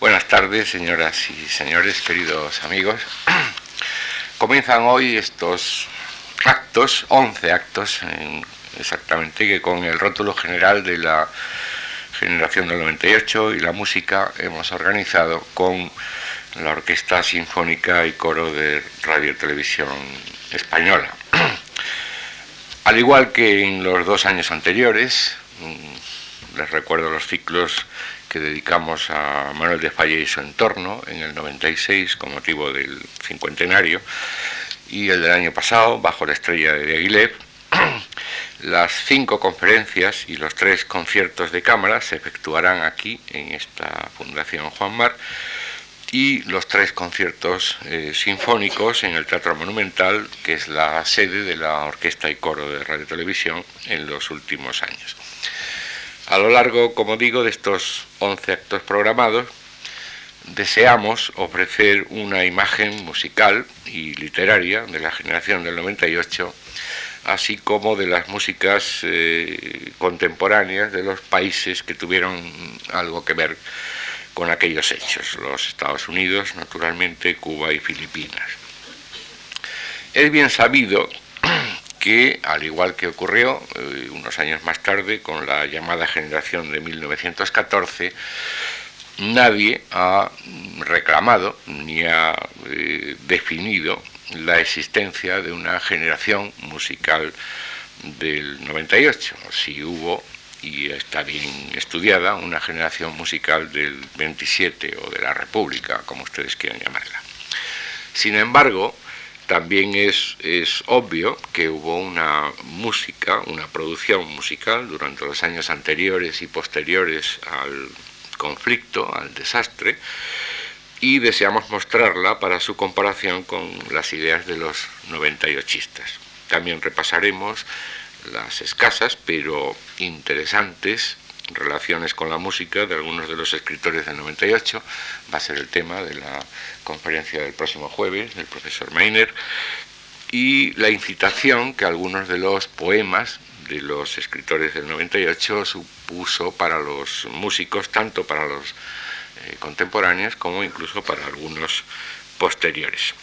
Buenas tardes, señoras y señores, queridos amigos. Comienzan hoy estos actos, 11 actos exactamente, que con el rótulo general de la generación del 98 y la música hemos organizado con la Orquesta Sinfónica y Coro de Radio y Televisión Española. Al igual que en los dos años anteriores, mm, les recuerdo los ciclos que dedicamos a Manuel de Falla y su entorno en el 96 con motivo del cincuentenario y el del año pasado bajo la estrella de Aguileb. Las cinco conferencias y los tres conciertos de cámara se efectuarán aquí en esta Fundación Juan Mar y los tres conciertos eh, sinfónicos en el Teatro Monumental, que es la sede de la Orquesta y Coro de Radio Televisión en los últimos años. A lo largo, como digo, de estos 11 actos programados, deseamos ofrecer una imagen musical y literaria de la generación del 98, así como de las músicas eh, contemporáneas de los países que tuvieron algo que ver con aquellos hechos, los Estados Unidos, naturalmente, Cuba y Filipinas. Es bien sabido que, al igual que ocurrió eh, unos años más tarde con la llamada generación de 1914, nadie ha reclamado ni ha eh, definido la existencia de una generación musical del 98. Si hubo, y está bien estudiada, una generación musical del 27 o de la República, como ustedes quieran llamarla. Sin embargo, también es, es, obvio que hubo una música, una producción musical durante los años anteriores y posteriores al conflicto, al desastre, y deseamos mostrarla para su comparación con las ideas de los 98istas. También repasaremos las escasas pero interesantes relaciones con la música de algunos de los escritores del 98, va a ser el tema de la conferencia del próximo jueves del profesor Meiner, y la incitación que algunos de los poemas de los escritores del 98 supuso para los músicos, tanto para los eh, contemporáneos como incluso para algunos posteriores.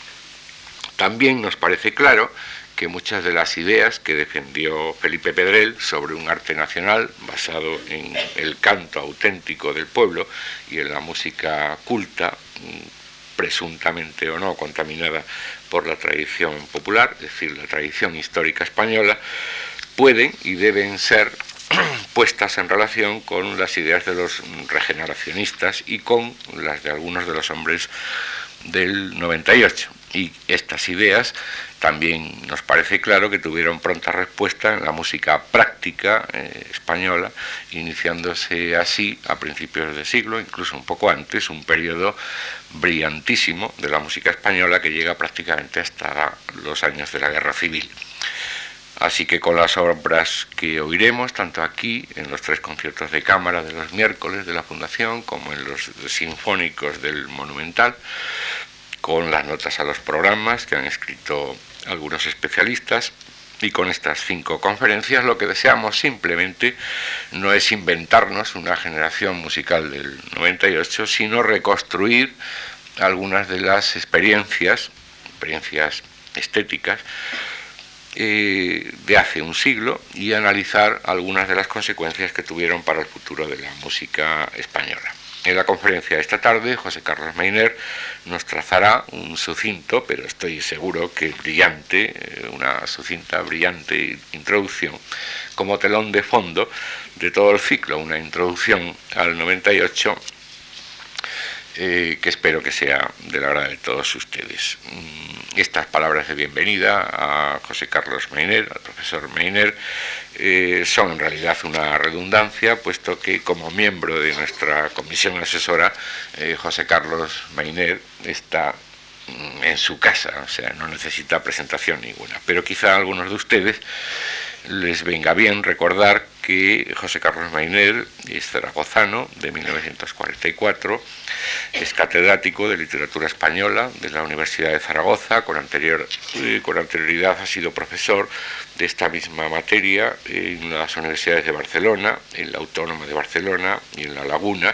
También nos parece claro que muchas de las ideas que defendió Felipe Pedrel sobre un arte nacional basado en el canto auténtico del pueblo y en la música culta, presuntamente o no contaminada por la tradición popular, es decir, la tradición histórica española, pueden y deben ser puestas en relación con las ideas de los regeneracionistas y con las de algunos de los hombres del 98. Y estas ideas también nos parece claro que tuvieron pronta respuesta en la música práctica eh, española, iniciándose así a principios del siglo, incluso un poco antes, un periodo brillantísimo de la música española que llega prácticamente hasta los años de la Guerra Civil. Así que con las obras que oiremos, tanto aquí, en los tres conciertos de cámara de los miércoles de la Fundación, como en los sinfónicos del Monumental, con las notas a los programas que han escrito algunos especialistas, y con estas cinco conferencias lo que deseamos simplemente no es inventarnos una generación musical del 98, sino reconstruir algunas de las experiencias, experiencias estéticas, eh, de hace un siglo y analizar algunas de las consecuencias que tuvieron para el futuro de la música española. En la conferencia de esta tarde, José Carlos Meiner nos trazará un sucinto, pero estoy seguro que brillante, eh, una sucinta, brillante introducción como telón de fondo de todo el ciclo, una introducción al 98 eh, que espero que sea de la hora de todos ustedes. Mm, estas palabras de bienvenida a José Carlos Meiner, al profesor Meiner, eh, son en realidad una redundancia, puesto que como miembro de nuestra comisión asesora, eh, José Carlos Meiner está mm, en su casa, o sea, no necesita presentación ninguna. Pero quizá algunos de ustedes les venga bien recordar que José Carlos Mainer es zaragozano de 1944, es catedrático de literatura española de la Universidad de Zaragoza, con, anterior, eh, con anterioridad ha sido profesor de esta misma materia en las universidades de Barcelona, en la Autónoma de Barcelona y en La Laguna,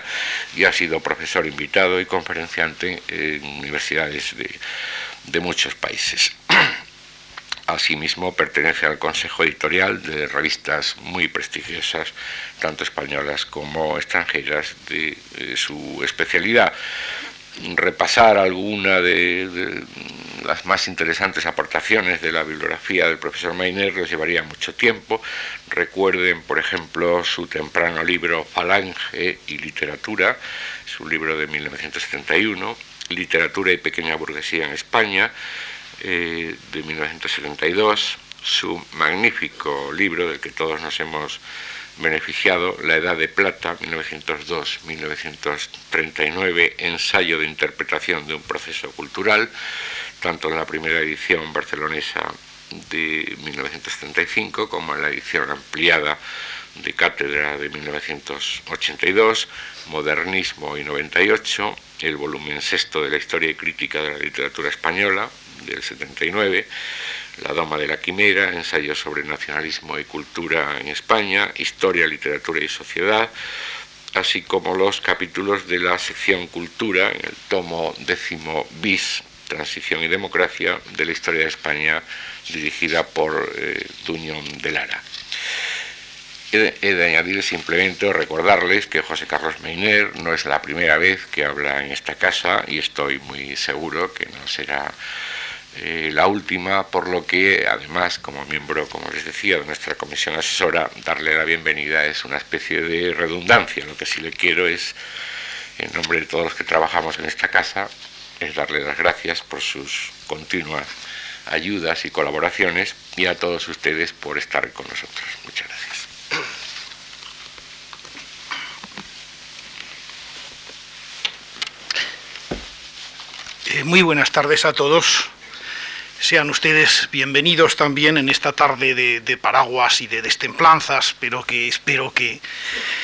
y ha sido profesor invitado y conferenciante en universidades de, de muchos países. Asimismo, pertenece al consejo editorial de revistas muy prestigiosas, tanto españolas como extranjeras, de, su especialidad. Repasar alguna de, las más interesantes aportaciones de la bibliografía del profesor Mainer les llevaría mucho tiempo. Recuerden, por ejemplo, su temprano libro Falange y Literatura, su libro de 1971, Literatura y Pequeña Burguesía en España, eh, de 1972, su magnífico libro del que todos nos hemos beneficiado, La Edad de Plata, 1902-1939, ensayo de interpretación de un proceso cultural, tanto en la primera edición barcelonesa de 1975 como en la edición ampliada de Cátedra de 1982, Modernismo y 98, el volumen sexto de la Historia y Crítica de la Literatura Española, del 79, La Dama de la Quimera, Ensayo sobre Nacionalismo y Cultura en España, Historia, Literatura y Sociedad, así como los capítulos de la sección Cultura en el tomo décimo bis, Transición y Democracia, de la Historia de España, dirigida por eh, Duñón de Lara. He de añadir simplemente recordarles que José Carlos Meiner no es la primera vez que habla en esta casa y estoy muy seguro que no será eh, la última, por lo que además como miembro, como les decía, de nuestra comisión asesora, darle la bienvenida es una especie de redundancia. Lo que sí le quiero es, en nombre de todos los que trabajamos en esta casa, es darle las gracias por sus continuas ayudas y colaboraciones y a todos ustedes por estar con nosotros. Muchas gracias. Eh, muy buenas tardes a todos. Sean ustedes bienvenidos también en esta tarde de, paraguas y de destemplanzas, pero que espero que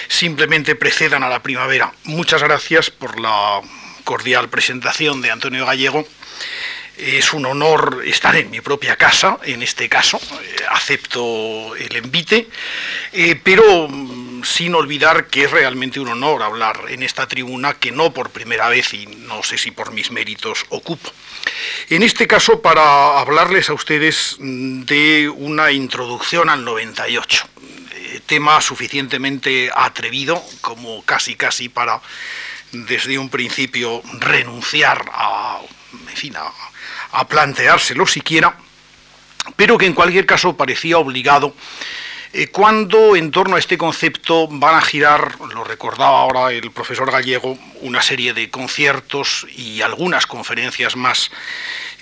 simplemente precedan a la primavera. Muchas gracias por la cordial presentación de Antonio Gallego. Es un honor estar en mi propia casa, en este caso, eh, acepto el envite, eh, pero sin olvidar que es realmente un honor hablar en esta tribuna que no por primera vez y no sé si por mis méritos ocupo. En este caso, para hablarles a ustedes de una introducción al 98, eh, tema suficientemente atrevido como casi casi para desde un principio renunciar a, a planteárselo siquiera, pero que en cualquier caso parecía obligado eh, cuando en torno a este concepto van a girar, lo recordaba ahora el profesor Gallego, una serie de conciertos y algunas conferencias más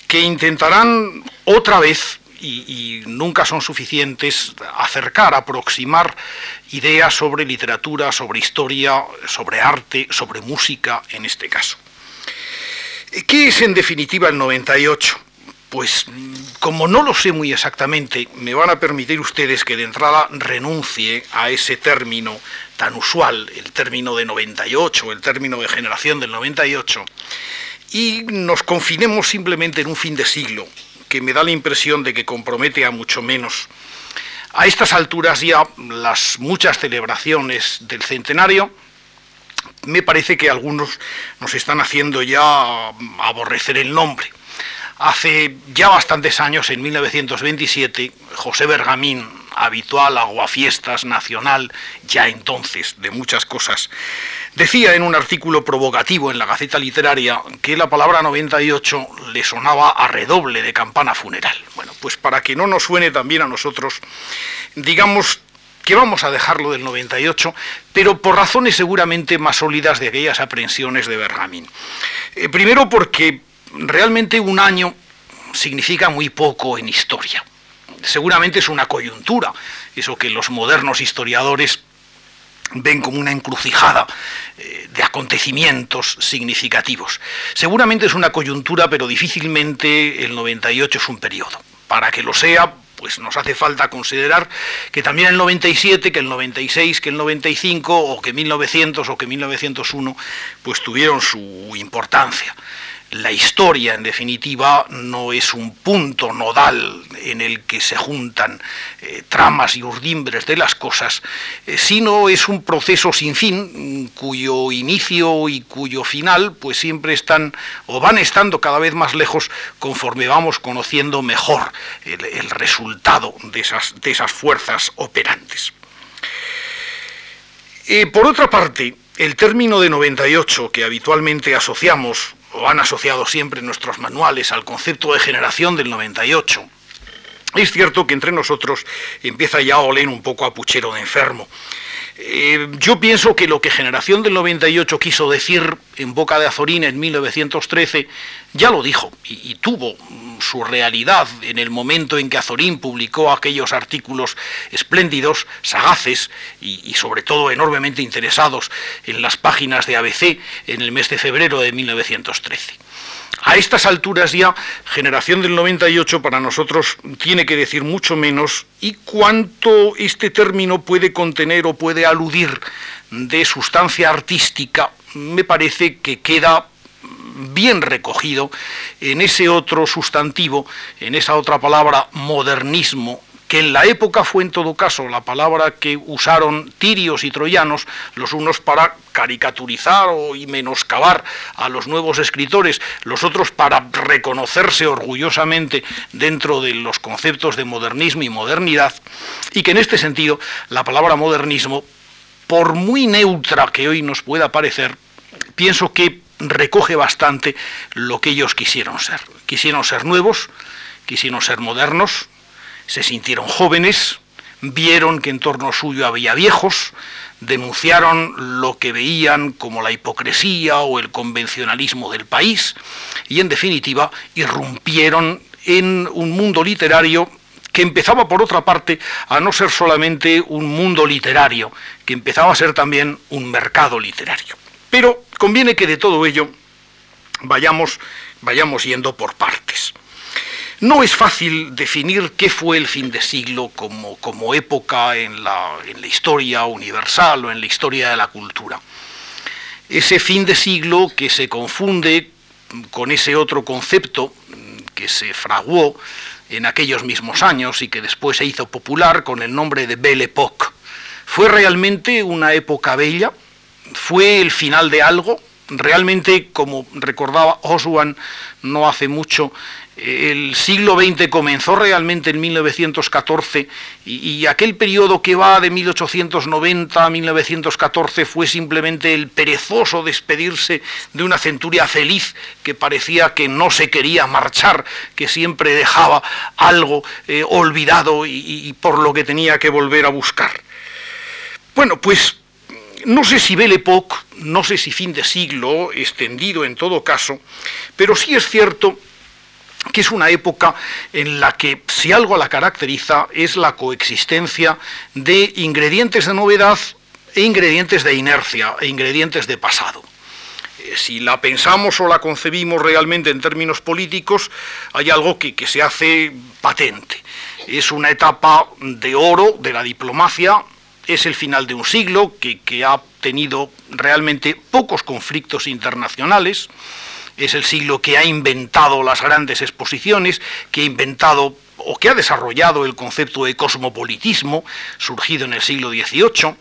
que intentarán otra vez y, nunca son suficientes acercar, aproximar ideas sobre literatura, sobre historia, sobre arte, sobre música en este caso. ¿Qué es en definitiva el 98? Pues como no lo sé muy exactamente, me van a permitir ustedes que de entrada renuncie a ese término tan usual, el término de 98, el término de generación del 98, y nos confinemos simplemente en un fin de siglo, que me da la impresión de que compromete a mucho menos. A estas alturas ya las muchas celebraciones del centenario, me parece que algunos nos están haciendo ya aborrecer el nombre. Hace ya bastantes años, en 1927, José Bergamín, habitual aguafiestas nacional, ya entonces de muchas cosas, decía en un artículo provocativo en la Gaceta Literaria que la palabra 98 le sonaba a redoble de campana funeral. Bueno, pues para que no nos suene también a nosotros, digamos que vamos a dejarlo del 98, pero por razones seguramente más sólidas de aquellas aprensiones de Bergamín. Eh, primero porque realmente un año significa muy poco en historia. Seguramente es una coyuntura, eso que los modernos historiadores ven como una encrucijada eh, de acontecimientos significativos. Seguramente es una coyuntura, pero difícilmente el 98 es un periodo. Para que lo sea, pues nos hace falta considerar que también el 97, que el 96, que el 95 o que 1900 o que 1901 pues tuvieron su importancia la historia, en definitiva, no es un punto nodal en el que se juntan eh, tramas y urdimbres de las cosas, eh, sino es un proceso sin fin, cuyo inicio y cuyo final, pues siempre están o van estando cada vez más lejos conforme vamos conociendo mejor el, resultado de esas, de esas, fuerzas operantes. Eh, por otra parte, el término de 98 que habitualmente asociamos o han asociado siempre nuestros manuales al concepto de generación del 98. Es cierto que entre nosotros empieza ya a oler un poco a puchero de enfermo. Eh, yo pienso que lo que Generación del 98 quiso decir en boca de Azorín en 1913, ya lo dijo y, tuvo su realidad en el momento en que Azorín publicó aquellos artículos espléndidos, sagaces y, sobre todo enormemente interesados en las páginas de ABC en el mes de febrero de 1913. A estas alturas ya, generación del 98 para nosotros tiene que decir mucho menos y cuánto este término puede contener o puede aludir de sustancia artística, me parece que queda bien recogido en ese otro sustantivo, en esa otra palabra modernismo, que en la época fue en todo caso la palabra que usaron tirios y troyanos, los unos para caricaturizar o y menoscabar a los nuevos escritores, los otros para reconocerse orgullosamente dentro de los conceptos de modernismo y modernidad, y que en este sentido la palabra modernismo, por muy neutra que hoy nos pueda parecer, pienso que recoge bastante lo que ellos quisieron ser. Quisieron ser nuevos, quisieron ser modernos, se sintieron jóvenes, vieron que en torno suyo había viejos, denunciaron lo que veían como la hipocresía o el convencionalismo del país y en definitiva irrumpieron en un mundo literario que empezaba por otra parte a no ser solamente un mundo literario, que empezaba a ser también un mercado literario. Pero conviene que de todo ello vayamos, vayamos yendo por partes. No es fácil definir qué fue el fin de siglo como, como época en la, en la historia universal o en la historia de la cultura. Ese fin de siglo que se confunde con ese otro concepto que se fraguó en aquellos mismos años y que después se hizo popular con el nombre de Belle Époque. ¿Fue realmente una época bella? ¿Fue el final de algo? Realmente, como recordaba Oswan no hace mucho, el siglo XX comenzó realmente en 1914 y, aquel periodo que va de 1890 a 1914 fue simplemente el perezoso despedirse de una centuria feliz que parecía que no se quería marchar, que siempre dejaba algo eh, olvidado y, y por lo que tenía que volver a buscar. Bueno, pues no sé si Belle Époque, no sé si fin de siglo, extendido en todo caso, pero sí es cierto que es una época en la que si algo la caracteriza es la coexistencia de ingredientes de novedad e ingredientes de inercia e ingredientes de pasado. Eh, si la pensamos o la concebimos realmente en términos políticos, hay algo que, se hace patente. Es una etapa de oro de la diplomacia, es el final de un siglo que, que ha tenido realmente pocos conflictos internacionales, es el siglo que ha inventado las grandes exposiciones, que ha inventado o que ha desarrollado el concepto de cosmopolitismo, surgido en el siglo XVIII.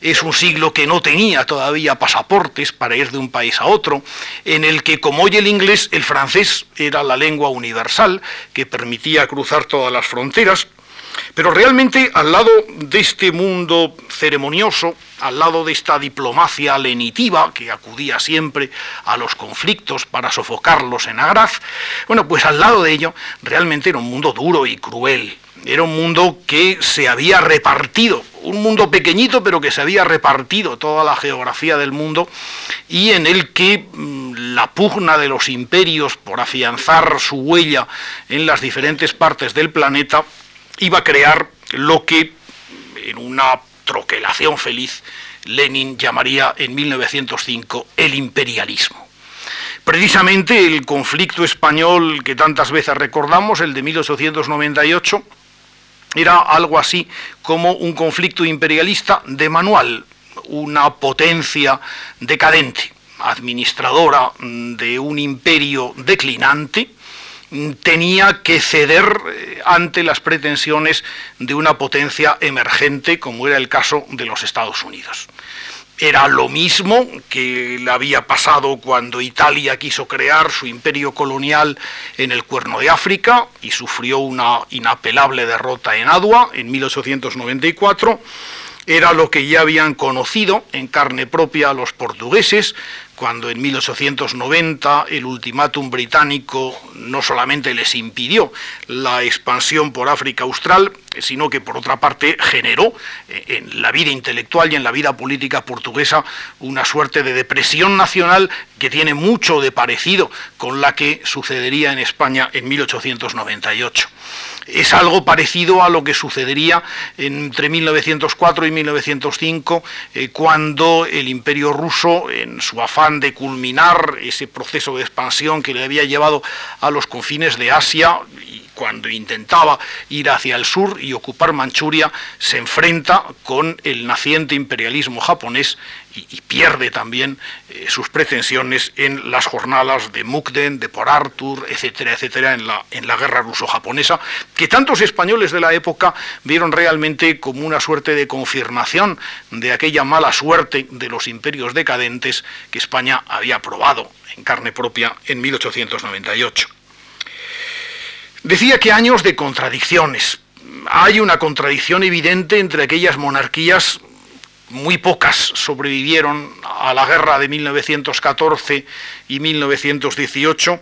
Es un siglo que no tenía todavía pasaportes para ir de un país a otro, en el que, como hoy el inglés, el francés era la lengua universal que permitía cruzar todas las fronteras, pero realmente al lado de este mundo ceremonioso, al lado de esta diplomacia lenitiva que acudía siempre a los conflictos para sofocarlos en agraz, bueno, pues al lado de ello realmente era un mundo duro y cruel. Era un mundo que se había repartido, un mundo pequeñito pero que se había repartido toda la geografía del mundo y en el que mm, la pugna de los imperios por afianzar su huella en las diferentes partes del planeta iba a crear lo que en una troquelación feliz Lenin llamaría en 1905 el imperialismo. Precisamente el conflicto español que tantas veces recordamos, el de 1898, era algo así como un conflicto imperialista de manual, una potencia decadente, administradora de un imperio declinante, tenía que ceder eh, ante las pretensiones de una potencia emergente, como era el caso de los Estados Unidos. Era lo mismo que le había pasado cuando Italia quiso crear su imperio colonial en el Cuerno de África y sufrió una inapelable derrota en Adua en 1894 era lo que ya habían conocido en carne propia los portugueses, cuando en 1890 el ultimátum británico no solamente les impidió la expansión por África Austral, sino que por otra parte generó eh, en la vida intelectual y en la vida política portuguesa una suerte de depresión nacional que tiene mucho de parecido con la que sucedería en España en 1898 es algo parecido a lo que sucedería entre 1904 y 1905, eh, cuando el imperio ruso, en su afán de culminar ese proceso de expansión que le había llevado a los confines de Asia, cuando intentaba ir hacia el sur y ocupar Manchuria, se enfrenta con el naciente imperialismo japonés y, pierde también eh, sus pretensiones en las jornadas de Mukden, de Port Arthur, etcétera, etcétera, en la, en la guerra ruso-japonesa, que tantos españoles de la época vieron realmente como una suerte de confirmación de aquella mala suerte de los imperios decadentes que España había probado en carne propia en 1898. Decía que años de contradicciones. Hay una contradicción evidente entre aquellas monarquías, muy pocas sobrevivieron a la guerra de 1914 y 1918,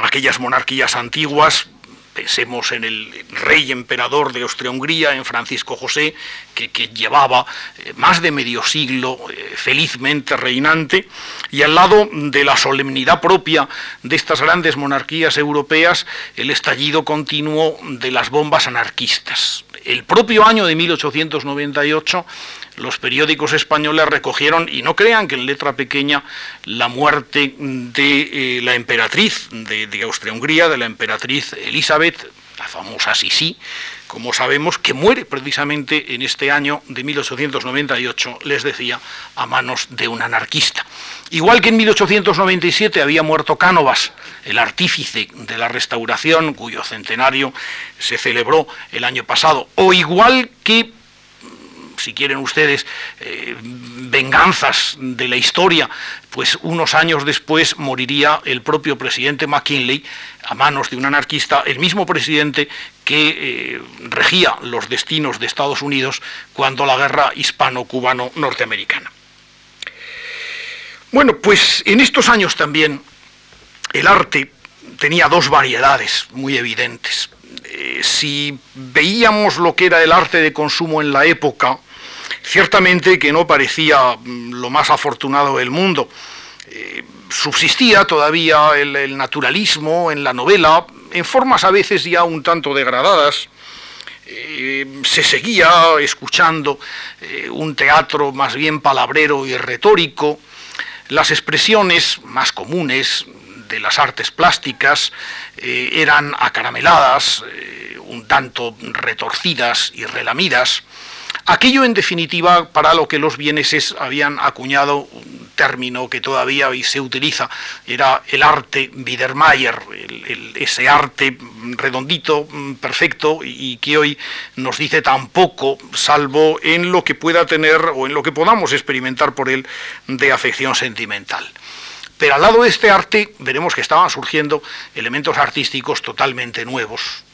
aquellas monarquías antiguas, Pensemos en el rey emperador de Austria-Hungría, en Francisco José, que, llevaba eh, más de medio siglo eh, felizmente reinante, y al lado de la solemnidad propia de estas grandes monarquías europeas, el estallido continuo de las bombas anarquistas. El propio año de 1898 los periódicos españoles recogieron, y no crean que en letra pequeña, la muerte de eh, la emperatriz de, Austria-Hungría, de la emperatriz Elizabeth, la famosa Sisi, como sabemos, que muere precisamente en este año de 1898, les decía, a manos de un anarquista. Igual que en 1897 había muerto Cánovas, el artífice de la restauración, cuyo centenario se celebró el año pasado, o igual que si quieren ustedes, eh, venganzas de la historia, pues unos años después moriría el propio presidente McKinley a manos de un anarquista, el mismo presidente que eh, regía los destinos de Estados Unidos cuando la guerra hispano-cubano-norteamericana. Bueno, pues en estos años también el arte tenía dos variedades muy evidentes. Eh, si veíamos lo que era el arte de consumo en la época, ciertamente que no parecía mm, lo más afortunado del mundo. Eh, subsistía todavía el, naturalismo en la novela, en formas a veces ya un tanto degradadas. Eh, se seguía escuchando eh, un teatro más bien palabrero y retórico. Las expresiones más comunes de las artes plásticas eran acarameladas, un tanto retorcidas y relamidas. Aquello, en definitiva, para lo que los vieneses habían acuñado un término que todavía hoy se utiliza, era el arte Biedermeier, ese arte redondito, perfecto, y que hoy nos dice tan poco, salvo en lo que pueda tener o en lo que podamos experimentar por él de afección sentimental. Pero al lado de este arte veremos que estaban surgiendo elementos artísticos totalmente nuevos,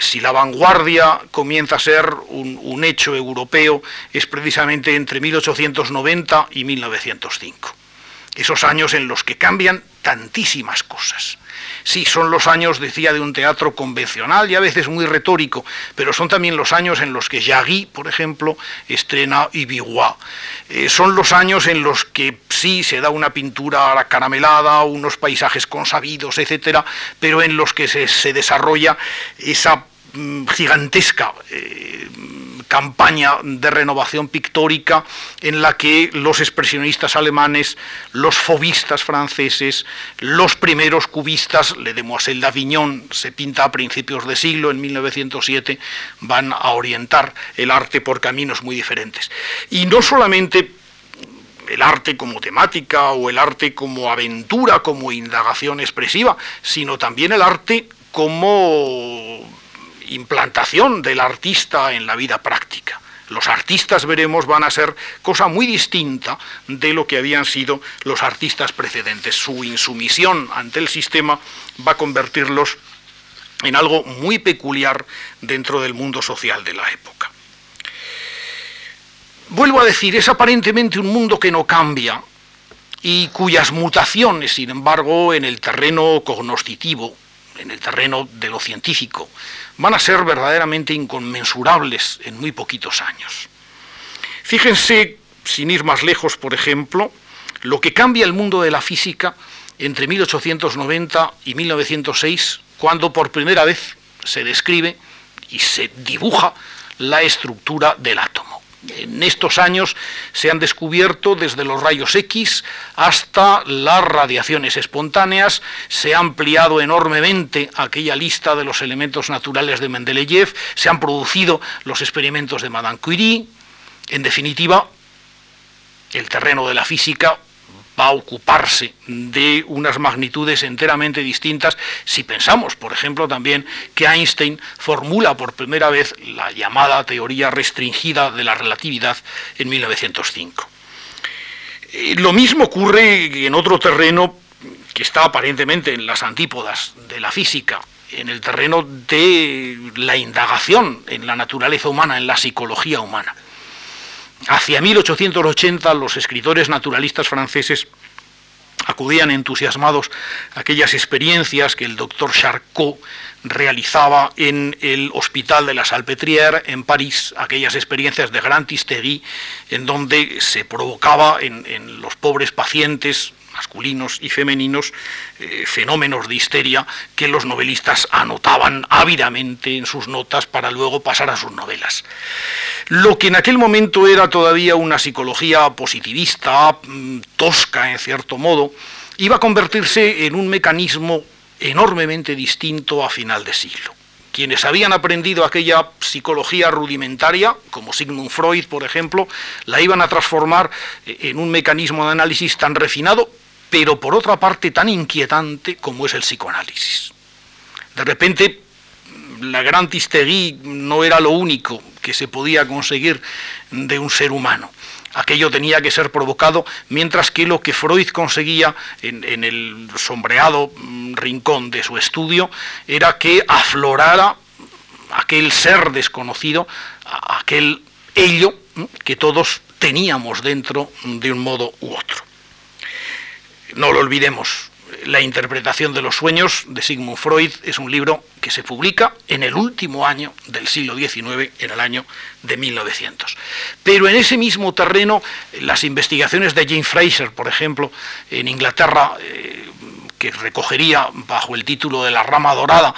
si la vanguardia comienza a ser un, hecho europeo, es precisamente entre 1890 y 1905. Esos años en los que cambian tantísimas cosas. Sí, son los años, decía, de un teatro convencional y a veces muy retórico, pero son también los años en los que Jagui, por ejemplo, estrena Ibiwa. Eh, son los años en los que sí se da una pintura caramelada, unos paisajes consabidos, etcétera, pero en los que se, desarrolla esa gigantesca eh, campaña de renovación pictórica en la que los expresionistas alemanes, los fobistas franceses, los primeros cubistas, Le Demoiselle d'Avignon se pinta a principios de siglo, en 1907, van a orientar el arte por caminos muy diferentes. Y no solamente el arte como temática o el arte como aventura, como indagación expresiva, sino también el arte como implantación del artista en la vida práctica. Los artistas, veremos, van a ser cosa muy distinta de lo que habían sido los artistas precedentes. Su insumisión ante el sistema va a convertirlos en algo muy peculiar dentro del mundo social de la época. Vuelvo a decir, es aparentemente un mundo que no cambia y cuyas mutaciones, sin embargo, en el terreno cognoscitivo, en el terreno de lo científico, van a ser verdaderamente inconmensurables en muy poquitos años. Fíjense, sin ir más lejos, por ejemplo, lo que cambia el mundo de la física entre 1890 y 1906, cuando por primera vez se describe y se dibuja la estructura del átomo. En estos años se han descubierto desde los rayos X hasta las radiaciones espontáneas, se ha ampliado enormemente aquella lista de los elementos naturales de Mendeleev, se han producido los experimentos de Madame Curie, en definitiva, el terreno de la física va a ocuparse de unas magnitudes enteramente distintas si pensamos, por ejemplo, también que Einstein formula por primera vez la llamada teoría restringida de la relatividad en 1905. Eh, lo mismo ocurre en otro terreno que está aparentemente en las antípodas de la física, en el terreno de la indagación en la naturaleza humana, en la psicología humana. Hacia 1880 los escritores naturalistas franceses acudían entusiasmados a aquellas experiencias que el doctor Charcot realizaba en el Hospital de la Salpêtrière en París, aquellas experiencias de Grand Tistegui, en donde se provocaba en los pobres pacientes masculinos y femeninos, eh, fenómenos de histeria que los novelistas anotaban ávidamente en sus notas para luego pasar a sus novelas. Lo que en aquel momento era todavía una psicología positivista, mm, tosca en cierto modo, iba a convertirse en un mecanismo enormemente distinto a final de siglo quienes habían aprendido aquella psicología rudimentaria, como Sigmund Freud, por ejemplo, la iban a transformar eh, en un mecanismo de análisis tan refinado pero por otra parte tan inquietante como es el psicoanálisis. De repente, la gran Tistegui no era lo único que se podía conseguir de un ser humano. Aquello tenía que ser provocado, mientras que lo que Freud conseguía en, en el sombreado mm, rincón de su estudio era que aflorara aquel ser desconocido, aquel ello mm, que todos teníamos dentro de un modo u otro. No lo olvidemos, La interpretación de los sueños de Sigmund Freud es un libro que se publica en el último año del siglo XIX, en el año de 1900. Pero en ese mismo terreno, las investigaciones de James Fraser, por ejemplo, en Inglaterra, eh, que recogería bajo el título de La rama dorada,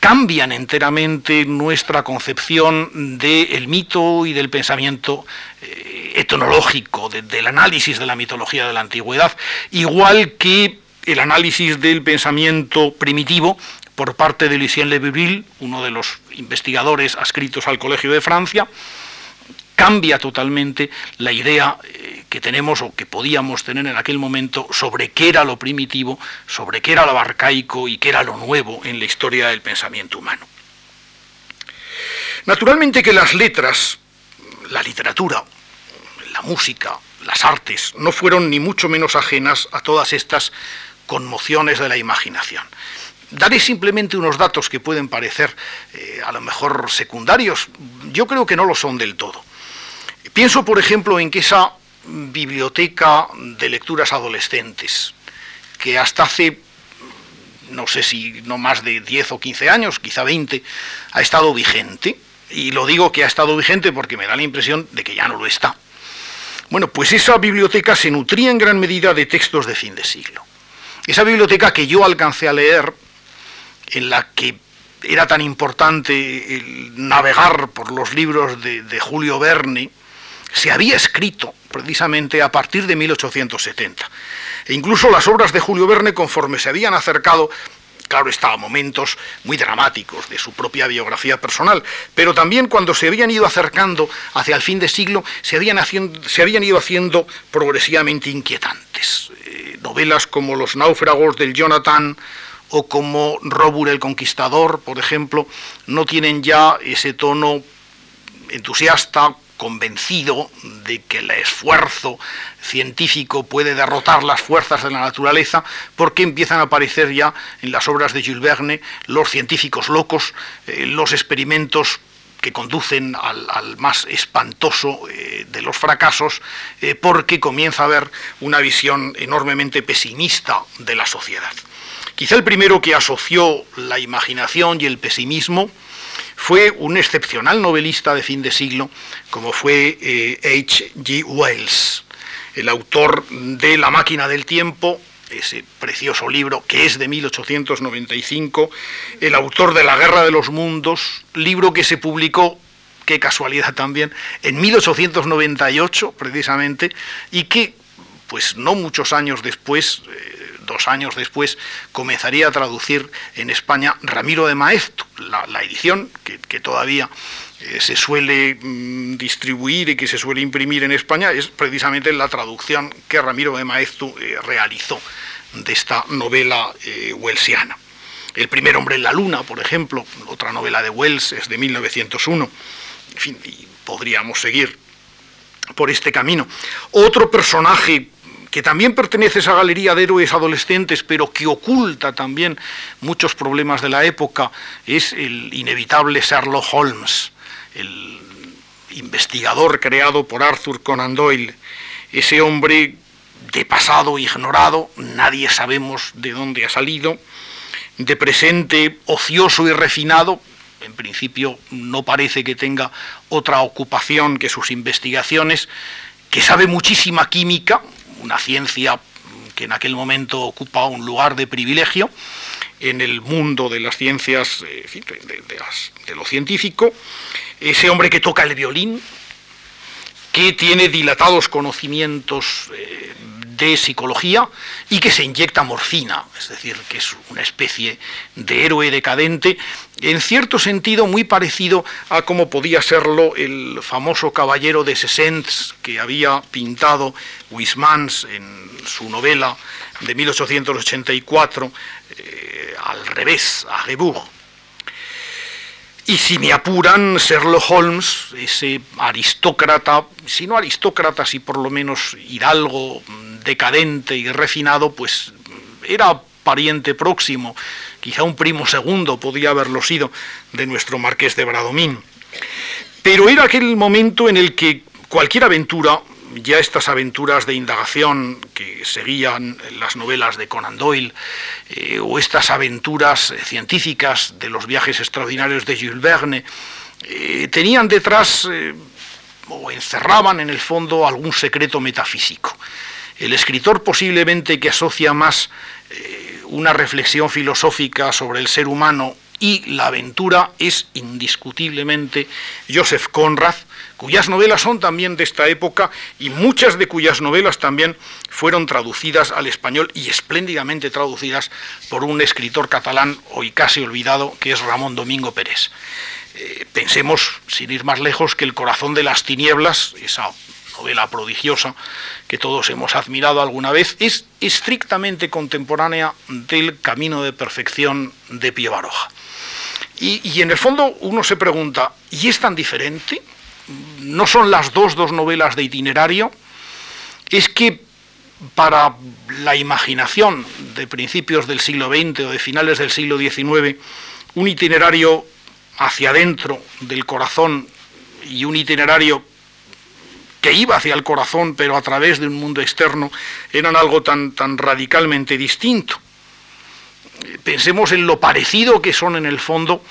cambian enteramente nuestra concepción del mito y del pensamiento eh, etnológico, del análisis de la mitología de la antigüedad, igual que el análisis del pensamiento primitivo por parte de Lucien Leviville, uno de los investigadores adscritos al Colegio de Francia, cambia totalmente la idea eh, que tenemos o que podíamos tener en aquel momento sobre qué era lo primitivo, sobre qué era lo arcaico y qué era lo nuevo en la historia del pensamiento humano. Naturalmente que las letras, la literatura, la música, las artes, no fueron ni mucho menos ajenas a todas estas conmociones de la imaginación. Daré simplemente unos datos que pueden parecer eh, a lo mejor secundarios, yo creo que no lo son del todo. Pienso, por ejemplo, en que esa biblioteca de lecturas adolescentes, que hasta hace, no sé si no más de 10 o 15 años, quizá 20, ha estado vigente, y lo digo que ha estado vigente porque me da la impresión de que ya no lo está. Bueno, pues esa biblioteca se nutría en gran medida de textos de fin de siglo. Esa biblioteca que yo alcancé a leer, en la que era tan importante navegar por los libros de, de Julio Verne, se había escrito precisamente a partir de 1870. E incluso las obras de Julio Verne, conforme se habían acercado claro está, momentos muy dramáticos de su propia biografía personal, pero también cuando se habían ido acercando hacia el fin de siglo, se habían, se habían ido haciendo progresivamente inquietantes. Eh, novelas como Los náufragos del Jonathan o como Robur el Conquistador, por ejemplo, no tienen ya ese tono entusiasta, convencido de que el esfuerzo científico puede derrotar las fuerzas de la naturaleza, porque empiezan a aparecer ya en las obras de Jules Verne los científicos locos, eh, los experimentos que conducen al, más espantoso eh, de los fracasos, eh, porque comienza a haber una visión enormemente pesimista de la sociedad. Quizá el primero que asoció la imaginación y el pesimismo fue un excepcional novelista de fin de siglo, como fue H. G. Wells, el autor de La máquina del tiempo, ese precioso libro que es de 1895, el autor de La guerra de los mundos, libro que se publicó, qué casualidad también, en 1898 precisamente, y que pues no muchos años después, eh, dos años después, comenzaría a traducir en España Ramiro de Maeztu, la, edición que, todavía eh, se suele mm, distribuir y que se suele imprimir en España, es precisamente la traducción que Ramiro de Maeztu eh, realizó de esta novela eh, wellsiana. El primer hombre en la luna, por ejemplo, otra novela de Wells, es de 1901. En fin, y podríamos seguir por este camino. Otro personaje que también pertenece a esa galería de héroes adolescentes, pero que oculta también muchos problemas de la época, es el inevitable Sherlock Holmes, el investigador creado por Arthur Conan Doyle, ese hombre de pasado ignorado, nadie sabemos de dónde ha salido, de presente ocioso y refinado, en principio no parece que tenga otra ocupación que sus investigaciones, que sabe muchísima química, una ciencia que en aquel momento ocupa un lugar de privilegio en el mundo de las ciencias, eh, de, lo científico, ese hombre que toca el violín, que tiene dilatados conocimientos eh, de psicología y que se inyecta morfina, es decir, que es una especie de héroe decadente, en cierto sentido muy parecido a como podía serlo el famoso caballero de Sessens que había pintado Huysmans en su novela de 1884, eh, al revés, a Rebourg. Y si me apuran, Sherlock Holmes, ese aristócrata, si no aristócrata, si por lo menos hidalgo, decadente y refinado, pues era pariente próximo, quizá un primo segundo podía haberlo sido, de nuestro marqués de Bradomín. Pero era aquel momento en el que cualquier aventura, ya estas aventuras de indagación que seguían las novelas de Conan Doyle, eh, o estas aventuras científicas de los viajes extraordinarios de Jules Verne, eh, tenían detrás eh, o encerraban en el fondo algún secreto metafísico. El escritor posiblemente que asocia más una reflexión filosófica sobre el ser humano y la aventura es indiscutiblemente Joseph Conrad, cuyas novelas son también de esta época y muchas de cuyas novelas también fueron traducidas al español y espléndidamente traducidas por un escritor catalán hoy casi olvidado que es Ramón Domingo Pérez. Eh, pensemos, sin ir más lejos, que El corazón de las tinieblas, esa novela prodigiosa que todos hemos admirado alguna vez, es estrictamente contemporánea del Camino de Perfección de Pío Baroja. Y, y en el fondo uno se pregunta, ¿y es tan diferente? No son las dos, dos novelas de itinerario, es que para la imaginación de principios del siglo XX o de finales del siglo XIX, un itinerario hacia adentro del corazón y un itinerario que iba hacia el corazón pero a través de un mundo externo eran algo tan, tan radicalmente distinto. Pensemos en lo parecido que son en el fondo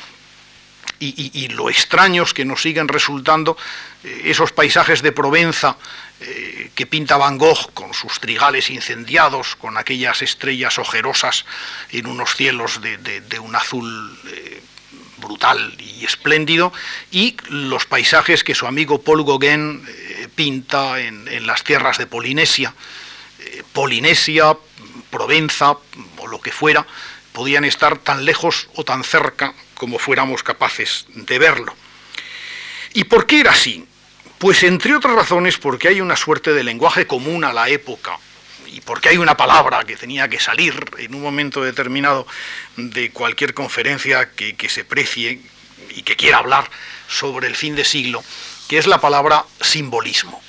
y, lo extraños que nos siguen resultando eh, esos paisajes de Provenza eh, que pinta Van Gogh con sus trigales incendiados, con aquellas estrellas ojerosas en unos cielos de, un azul eh, brutal y espléndido, y los paisajes que su amigo Paul Gauguin pinta en, las tierras de Polinesia. Polinesia, Provenza o lo que fuera, podían estar tan lejos o tan cerca como fuéramos capaces de verlo. ¿Y por qué era así? Pues entre otras razones porque hay una suerte de lenguaje común a la época y porque hay una palabra que tenía que salir en un momento determinado de cualquier conferencia que, se precie y que quiera hablar sobre el fin de siglo, que es la palabra simbolismo.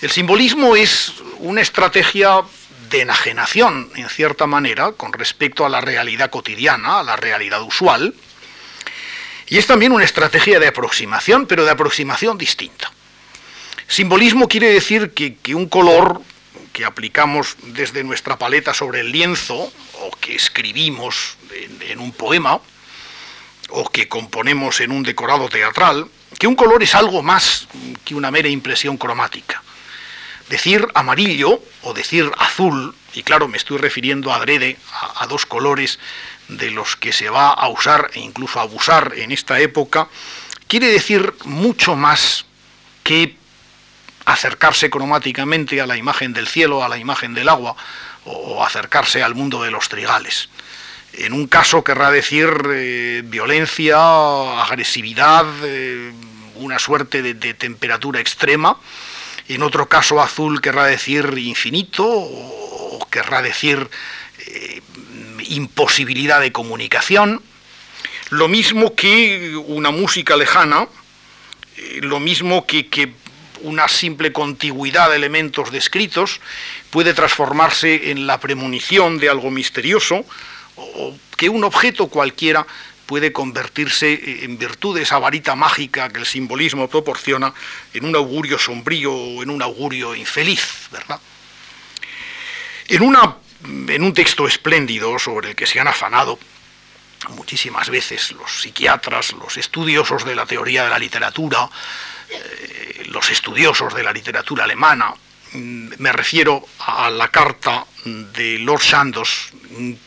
El simbolismo es una estrategia de enajenación, en cierta manera, con respecto a la realidad cotidiana, a la realidad usual, y es también una estrategia de aproximación, pero de aproximación distinta. Simbolismo quiere decir que, un color que aplicamos desde nuestra paleta sobre el lienzo, o que escribimos en, un poema, o que componemos en un decorado teatral, que un color es algo más que una mera impresión cromática. Decir amarillo o decir azul, y claro, me estoy refiriendo adrede a, a dos colores de los que se va a usar e incluso abusar en esta época, quiere decir mucho más que acercarse cromáticamente a la imagen del cielo, a la imagen del agua, o acercarse al mundo de los trigales. En un caso querrá decir eh, violencia, agresividad, eh, una suerte de, temperatura extrema. En otro caso azul querrá decir infinito o querrá decir eh, imposibilidad de comunicación. Lo mismo que una música lejana, lo mismo que, una simple contigüidad de elementos descritos puede transformarse en la premonición de algo misterioso, o que un objeto cualquiera puede convertirse en virtud de esa varita mágica que el simbolismo proporciona en un augurio sombrío o en un augurio infeliz, ¿verdad? En, una, en un texto espléndido sobre el que se han afanado muchísimas veces los psiquiatras, los estudiosos de la teoría de la literatura, eh, los estudiosos de la literatura alemana, me refiero a la carta de Lord Sandos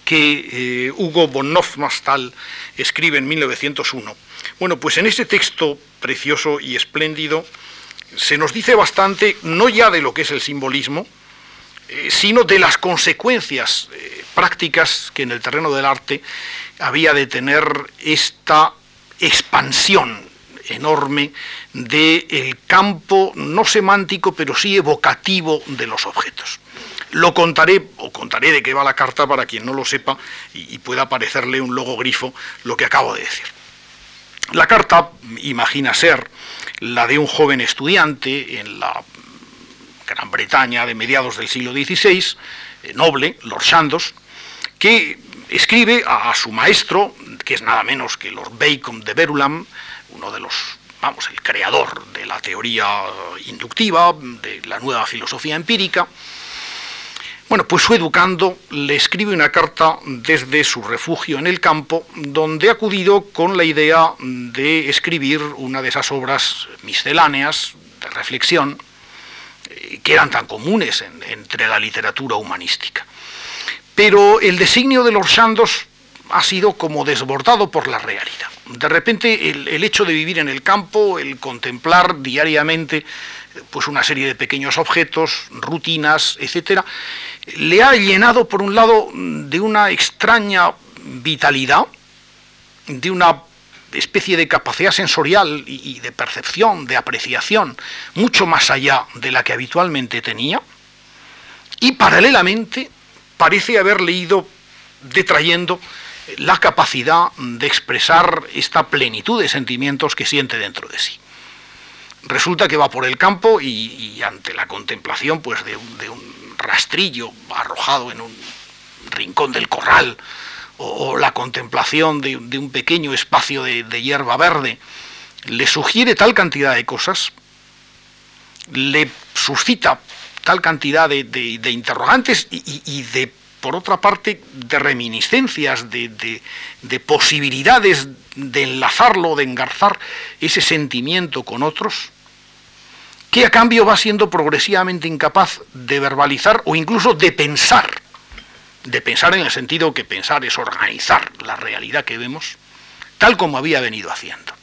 que eh, Hugo von Hofmannsthal escribe en 1901. Bueno, pues en ese texto precioso y espléndido se nos dice bastante, no ya de lo que es el simbolismo, sino de las consecuencias prácticas que en el terreno del arte había de tener esta expansión enorme del campo no semántico, pero sí evocativo de los objetos. Lo contaré, o contaré de qué va la carta para quien no lo sepa y, pueda parecerle un logo grifo lo que acabo de decir. La carta imagina ser la de un joven estudiante en la Gran Bretaña de mediados del siglo XVI, eh, noble, Lord Chandos, que escribe a, su maestro, que es nada menos que Lord Bacon de Verulam, uno de los, vamos, el creador de la teoría inductiva, de la nueva filosofía empírica. Bueno, pues su educando le escribe una carta desde su refugio en el campo, donde ha acudido con la idea de escribir una de esas obras misceláneas de reflexión que eran tan comunes entre la literatura humanística. Pero el designio de los Sandos ha sido como desbordado por la realidad. De repente el, hecho de vivir en el campo, el contemplar diariamente pues una serie de pequeños objetos, rutinas, etcétera, le ha llenado por un lado de una extraña vitalidad, de una especie de capacidad sensorial y de percepción, de apreciación, mucho más allá de la que habitualmente tenía, y paralelamente parece haber leído detrayendo la capacidad de expresar esta plenitud de sentimientos que siente dentro de sí. Resulta que va por el campo y, ante la contemplación pues, de, un, rastrillo arrojado en un rincón del corral, o, la contemplación de, un pequeño espacio de, hierba verde, le sugiere tal cantidad de cosas, le suscita tal cantidad de, interrogantes y de por otra parte, de reminiscencias, de, posibilidades de enlazarlo, de engarzar ese sentimiento con otros, que a cambio va siendo progresivamente incapaz de verbalizar o incluso de pensar, de pensar en el sentido que pensar es organizar la realidad que vemos, tal como había venido haciendo.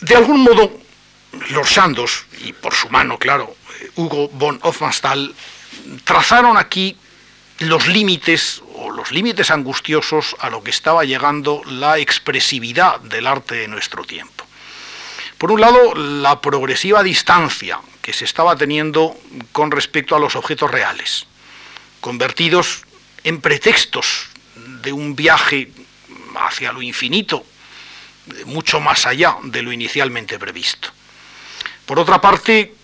De algún modo, los Sandos, y por su mano, claro, Hugo von Hofmannsthal, trazaron aquí los límites o los límites angustiosos a lo que estaba llegando la expresividad del arte de nuestro tiempo. Por un lado, la progresiva distancia que se estaba teniendo con respecto a los objetos reales, convertidos en pretextos de un viaje hacia lo infinito, mucho más allá de lo inicialmente previsto. Por otra parte,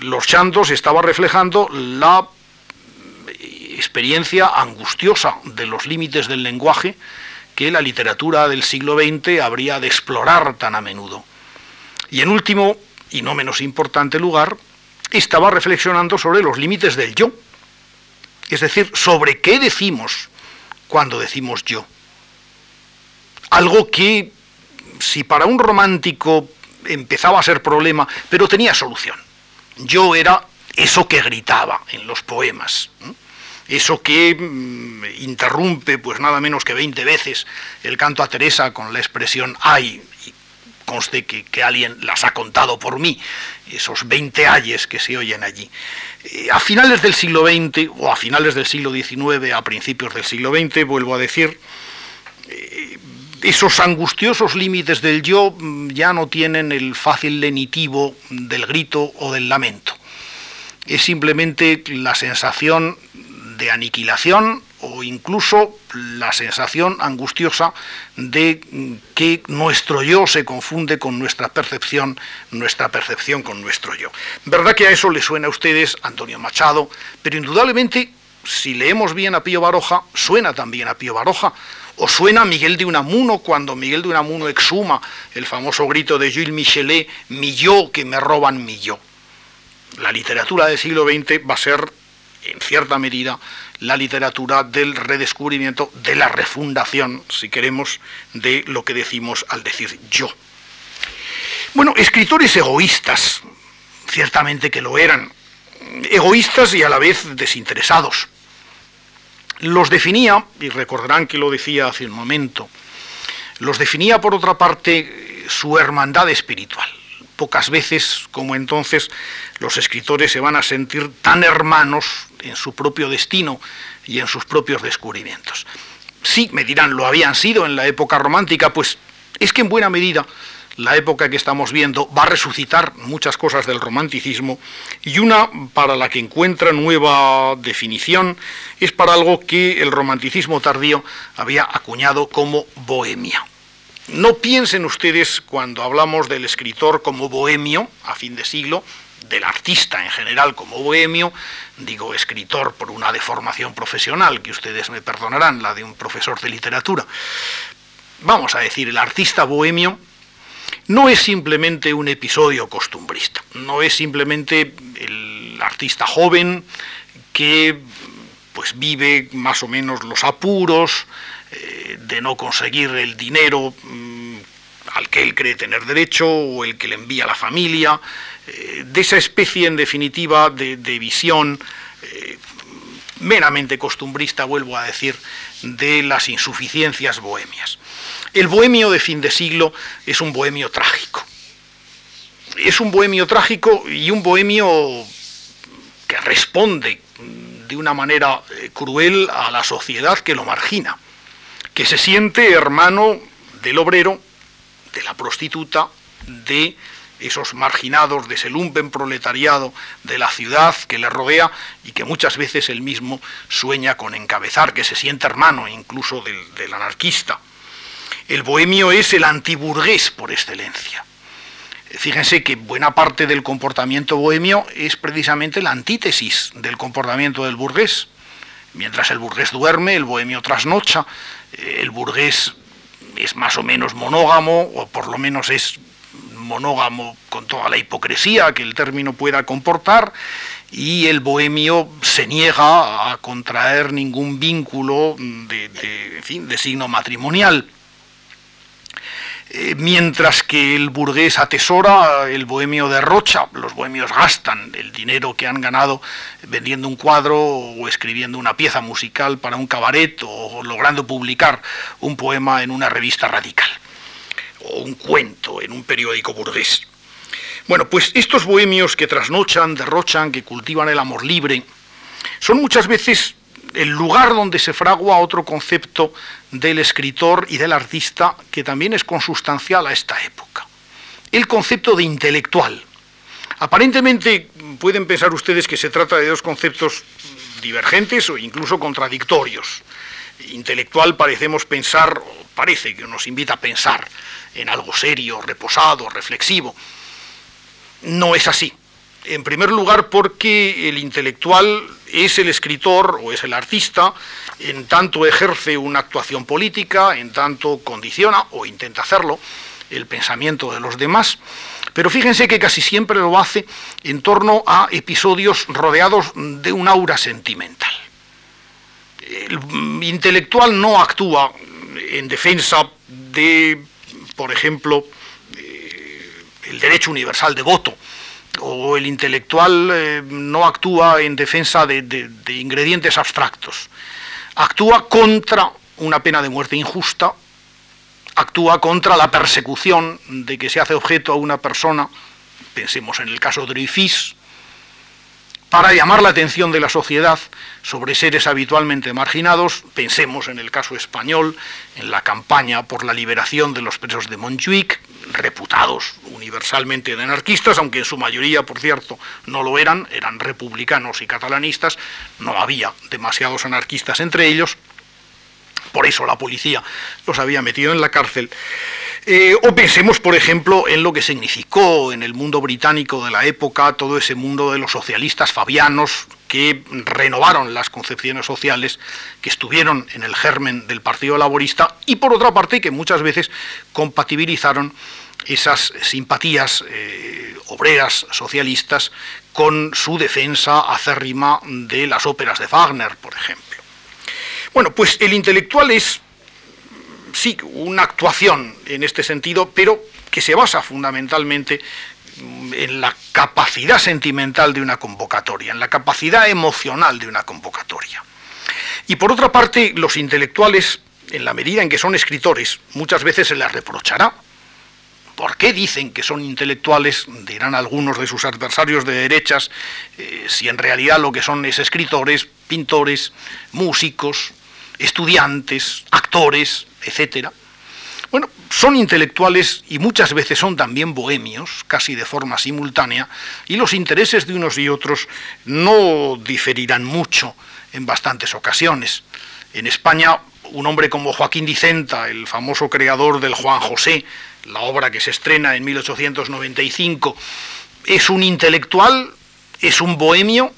los chandos estaba reflejando la experiencia angustiosa de los límites del lenguaje que la literatura del siglo XX habría de explorar tan a menudo. Y en último, y no menos importante lugar, estaba reflexionando sobre los límites del yo, es decir, sobre qué decimos cuando decimos yo. Algo que, si para un romántico empezaba a ser problema, pero tenía solución. Yo era eso que gritaba en los poemas eso que mm, interrumpe pues nada menos que 20 veces el canto a Teresa con la expresión ay, conste que, alguien las ha contado por mí, esos 20 ayes que se oyen allí. Eh, a finales del siglo XX o a finales del siglo XIX, a principios del siglo XX, vuelvo a decir, eh, esos angustiosos límites del yo mm, ya no tienen el fácil lenitivo del grito o del lamento. Es simplemente la sensación de aniquilación o incluso la sensación angustiosa de que nuestro yo se confunde con nuestra percepción, nuestra percepción con nuestro yo. ¿Verdad que a eso le suena a ustedes Antonio Machado? Pero indudablemente, si leemos bien a Pío Baroja, suena también a Pío Baroja. O suena a Miguel de Unamuno cuando Miguel de Unamuno exhuma el famoso grito de Gilles Michelet, mi yo que me roban mi yo. La literatura del siglo XX va a ser en cierta medida, la literatura del redescubrimiento, de la refundación, si queremos, de lo que decimos al decir yo. Bueno, escritores egoístas, ciertamente que lo eran, egoístas y a la vez desinteresados. Los definía, y recordarán que lo decía hace un momento, los definía por otra parte su hermandad espiritual. Pocas veces como entonces los escritores se van a sentir tan hermanos en su propio destino y en sus propios descubrimientos. Sí, me dirán, lo habían sido en la época romántica, pues es que en buena medida la época que estamos viendo va a resucitar muchas cosas del romanticismo y una para la que encuentra nueva definición es para algo que el romanticismo tardío había acuñado como bohemia. No piensen ustedes cuando hablamos del escritor como bohemio a fin de siglo, del artista en general como bohemio, digo escritor por una deformación profesional, que ustedes me perdonarán, la de un profesor de literatura. Vamos a decir, el artista bohemio no es simplemente un episodio costumbrista, no es simplemente el artista joven que pues vive más o menos los apuros eh, de no conseguir el dinero mm, al que él cree tener derecho o el que le envía la familia, eh, de esa especie, en definitiva, de, visión eh, meramente costumbrista, vuelvo a decir, de las insuficiencias bohemias. El bohemio de fin de siglo es un bohemio trágico. Es un bohemio trágico y un bohemio que responde de una manera eh, cruel a la sociedad que lo margina, que se siente hermano del obrero, de la prostituta, de esos marginados de ese lumpen proletariado de la ciudad que le rodea y que muchas veces él mismo sueña con encabezar, que se siente hermano incluso del, anarquista. El bohemio es el antiburgués por excelencia. Fíjense que buena parte del comportamiento bohemio es precisamente la antítesis del comportamiento del burgués. Mientras el burgués duerme, el bohemio trasnocha, el burgués es más o menos monógamo, o por lo menos es monógamo con toda la hipocresía que el término pueda comportar, y el bohemio se niega a contraer ningún vínculo de, signo matrimonial. Eh, mientras que el burgués atesora, el bohemio derrocha, los bohemios gastan el dinero que han ganado vendiendo un cuadro o escribiendo una pieza musical para un cabaret o logrando publicar un poema en una revista radical o un cuento en un periódico burgués. Bueno, pues estos bohemios que trasnochan, derrochan, que cultivan el amor libre, son muchas veces el lugar donde se fragua otro concepto del escritor y del artista que también es consustancial a esta época. El concepto de intelectual. Aparentemente pueden pensar ustedes que se trata de dos conceptos divergentes o incluso contradictorios. Intelectual parecemos pensar, o parece que nos invita a pensar en algo serio, reposado, reflexivo. No es así. En primer lugar porque el intelectual es el escritor o es el artista, en tanto ejerce una actuación política, en tanto condiciona o intenta hacerlo el pensamiento de los demás, pero fíjense que casi siempre lo hace en torno a episodios rodeados de un aura sentimental. El intelectual no actúa en defensa de, por ejemplo, eh, el derecho universal de voto, o el intelectual eh, no actúa en defensa de, ingredientes abstractos, actúa contra una pena de muerte injusta, actúa contra la persecución de que se hace objeto a una persona, pensemos en el caso de Dreyfus, para llamar la atención de la sociedad sobre seres habitualmente marginados, pensemos en el caso español, en la campaña por la liberación de los presos de Montjuic, reputados universalmente de anarquistas, aunque en su mayoría, por cierto, no lo eran, eran republicanos y catalanistas, no había demasiados anarquistas entre ellos, por eso la policía los había metido en la cárcel. Eh, o pensemos, por ejemplo, en lo que significó en el mundo británico de la época todo ese mundo de los socialistas fabianos que renovaron las concepciones sociales, que estuvieron en el germen del Partido Laborista y, por otra parte, que muchas veces compatibilizaron esas simpatías eh, obreras socialistas con su defensa acérrima de las óperas de Wagner, por ejemplo. Bueno, pues el intelectual es sí, una actuación en este sentido, pero que se basa fundamentalmente en la capacidad sentimental de una convocatoria, en la capacidad emocional de una convocatoria. Y por otra parte, los intelectuales, en la medida en que son escritores, muchas veces se les reprochará. ¿Por qué dicen que son intelectuales? Dirán algunos de sus adversarios de derechas, eh, si en realidad lo que son es escritores, pintores, músicos, estudiantes, actores, etcétera. Bueno, son intelectuales y muchas veces son también bohemios, casi de forma simultánea, y los intereses de unos y otros no diferirán mucho en bastantes ocasiones. En España, un hombre como Joaquín Dicenta, el famoso creador del Juan José, la obra que se estrena en 1895, es un intelectual, es un bohemio,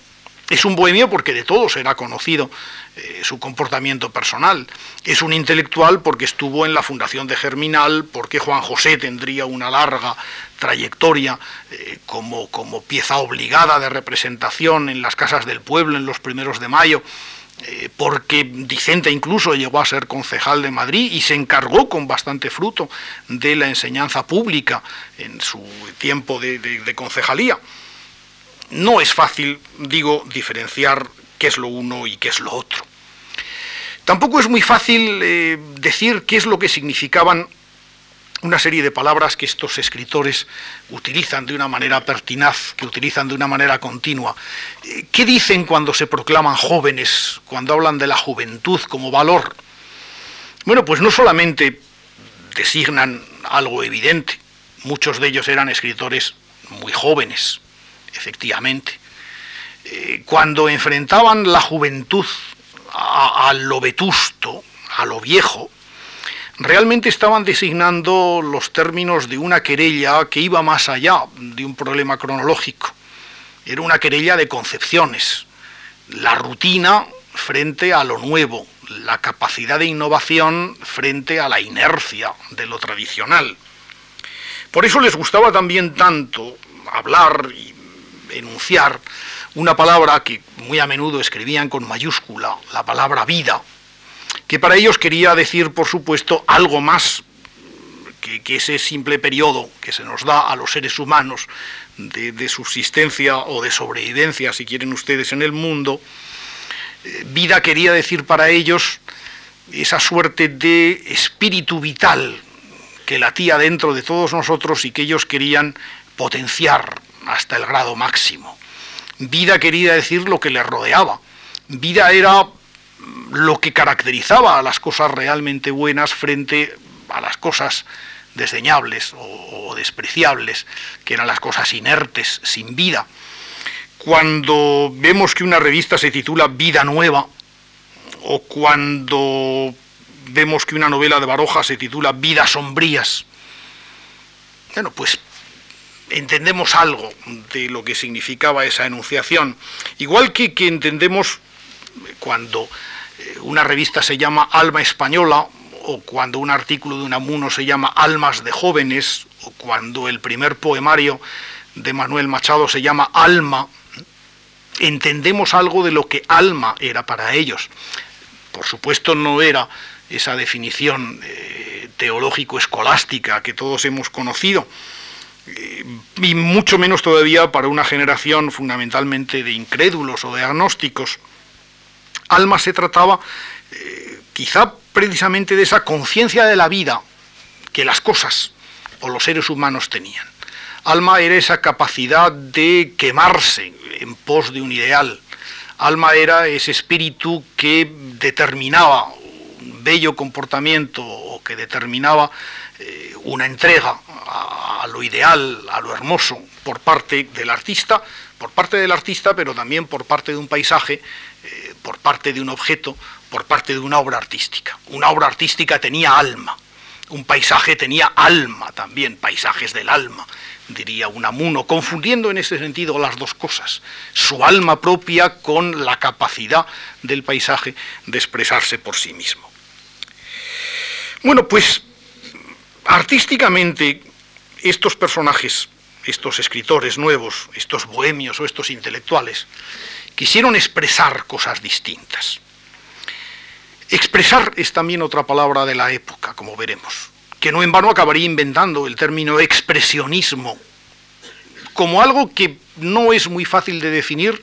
es un bohemio porque de todo será conocido eh, su comportamiento personal. Es un intelectual porque estuvo en la fundación de Germinal, porque Juan José tendría una larga trayectoria eh, como, como, pieza obligada de representación en las casas del pueblo en los primeros de mayo, eh, porque Dicente incluso llegó a ser concejal de Madrid y se encargó con bastante fruto de la enseñanza pública en su tiempo de concejalía. No es fácil, digo, diferenciar qué es lo uno y qué es lo otro. Tampoco es muy fácil eh, decir qué es lo que significaban una serie de palabras que estos escritores utilizan de una manera pertinaz, que utilizan de una manera continua. Eh, ¿Qué dicen cuando se proclaman jóvenes, cuando hablan de la juventud como valor? Bueno, pues no solamente designan algo evidente, muchos de ellos eran escritores muy jóvenes, efectivamente. Eh, cuando enfrentaban la juventud a, lo vetusto, a lo viejo, realmente estaban designando los términos de una querella que iba más allá de un problema cronológico. Era una querella de concepciones, la rutina frente a lo nuevo, la capacidad de innovación frente a la inercia de lo tradicional. Por eso les gustaba también tanto hablar y enunciar una palabra que muy a menudo escribían con mayúscula, la palabra vida, que para ellos quería decir, por supuesto, algo más que, ese simple periodo que se nos da a los seres humanos de, subsistencia o de sobrevivencia, si quieren ustedes, en el mundo, eh, vida quería decir para ellos esa suerte de espíritu vital que latía dentro de todos nosotros y que ellos querían potenciar hasta el grado máximo. Vida quería decir lo que les rodeaba. Vida era lo que caracterizaba a las cosas realmente buenas frente a las cosas desdeñables o, despreciables, que eran las cosas inertes, sin vida. Cuando vemos que una revista se titula Vida Nueva, o cuando vemos que una novela de Baroja se titula Vidas Sombrías, bueno, pues entendemos algo de lo que significaba esa enunciación. Igual que, entendemos cuando eh, una revista se llama Alma Española, o cuando un artículo de Unamuno se llama Almas de jóvenes, o cuando el primer poemario de Manuel Machado se llama Alma, entendemos algo de lo que alma era para ellos. Por supuesto no era esa definición eh, teológico-escolástica que todos hemos conocido, y mucho menos todavía para una generación fundamentalmente de incrédulos o de agnósticos. Alma se trataba eh, quizá precisamente de esa conciencia de la vida que las cosas o los seres humanos tenían. Alma era esa capacidad de quemarse en pos de un ideal. Alma era ese espíritu que determinaba un bello comportamiento o que determinaba eh, una entrega a, lo ideal, a lo hermoso, por parte del artista, por parte del artista, pero también por parte de un paisaje, eh, por parte de un objeto, por parte de una obra artística. Una obra artística tenía alma, un paisaje tenía alma también, paisajes del alma, diría Unamuno, confundiendo en ese sentido las dos cosas, su alma propia con la capacidad del paisaje de expresarse por sí mismo. Bueno, pues artísticamente estos personajes, estos escritores nuevos, estos bohemios o estos intelectuales, quisieron expresar cosas distintas. Expresar es también otra palabra de la época, como veremos, que no en vano acabaría inventando el término expresionismo como algo que no es muy fácil de definir,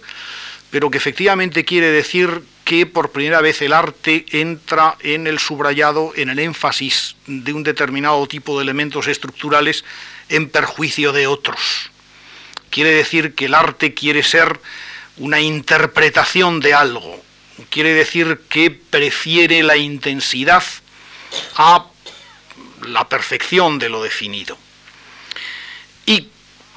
pero que efectivamente quiere decir que por primera vez el arte entra en el subrayado, en el énfasis de un determinado tipo de elementos estructurales en perjuicio de otros. Quiere decir que el arte quiere ser una interpretación de algo, quiere decir que prefiere la intensidad a la perfección de lo definido. Y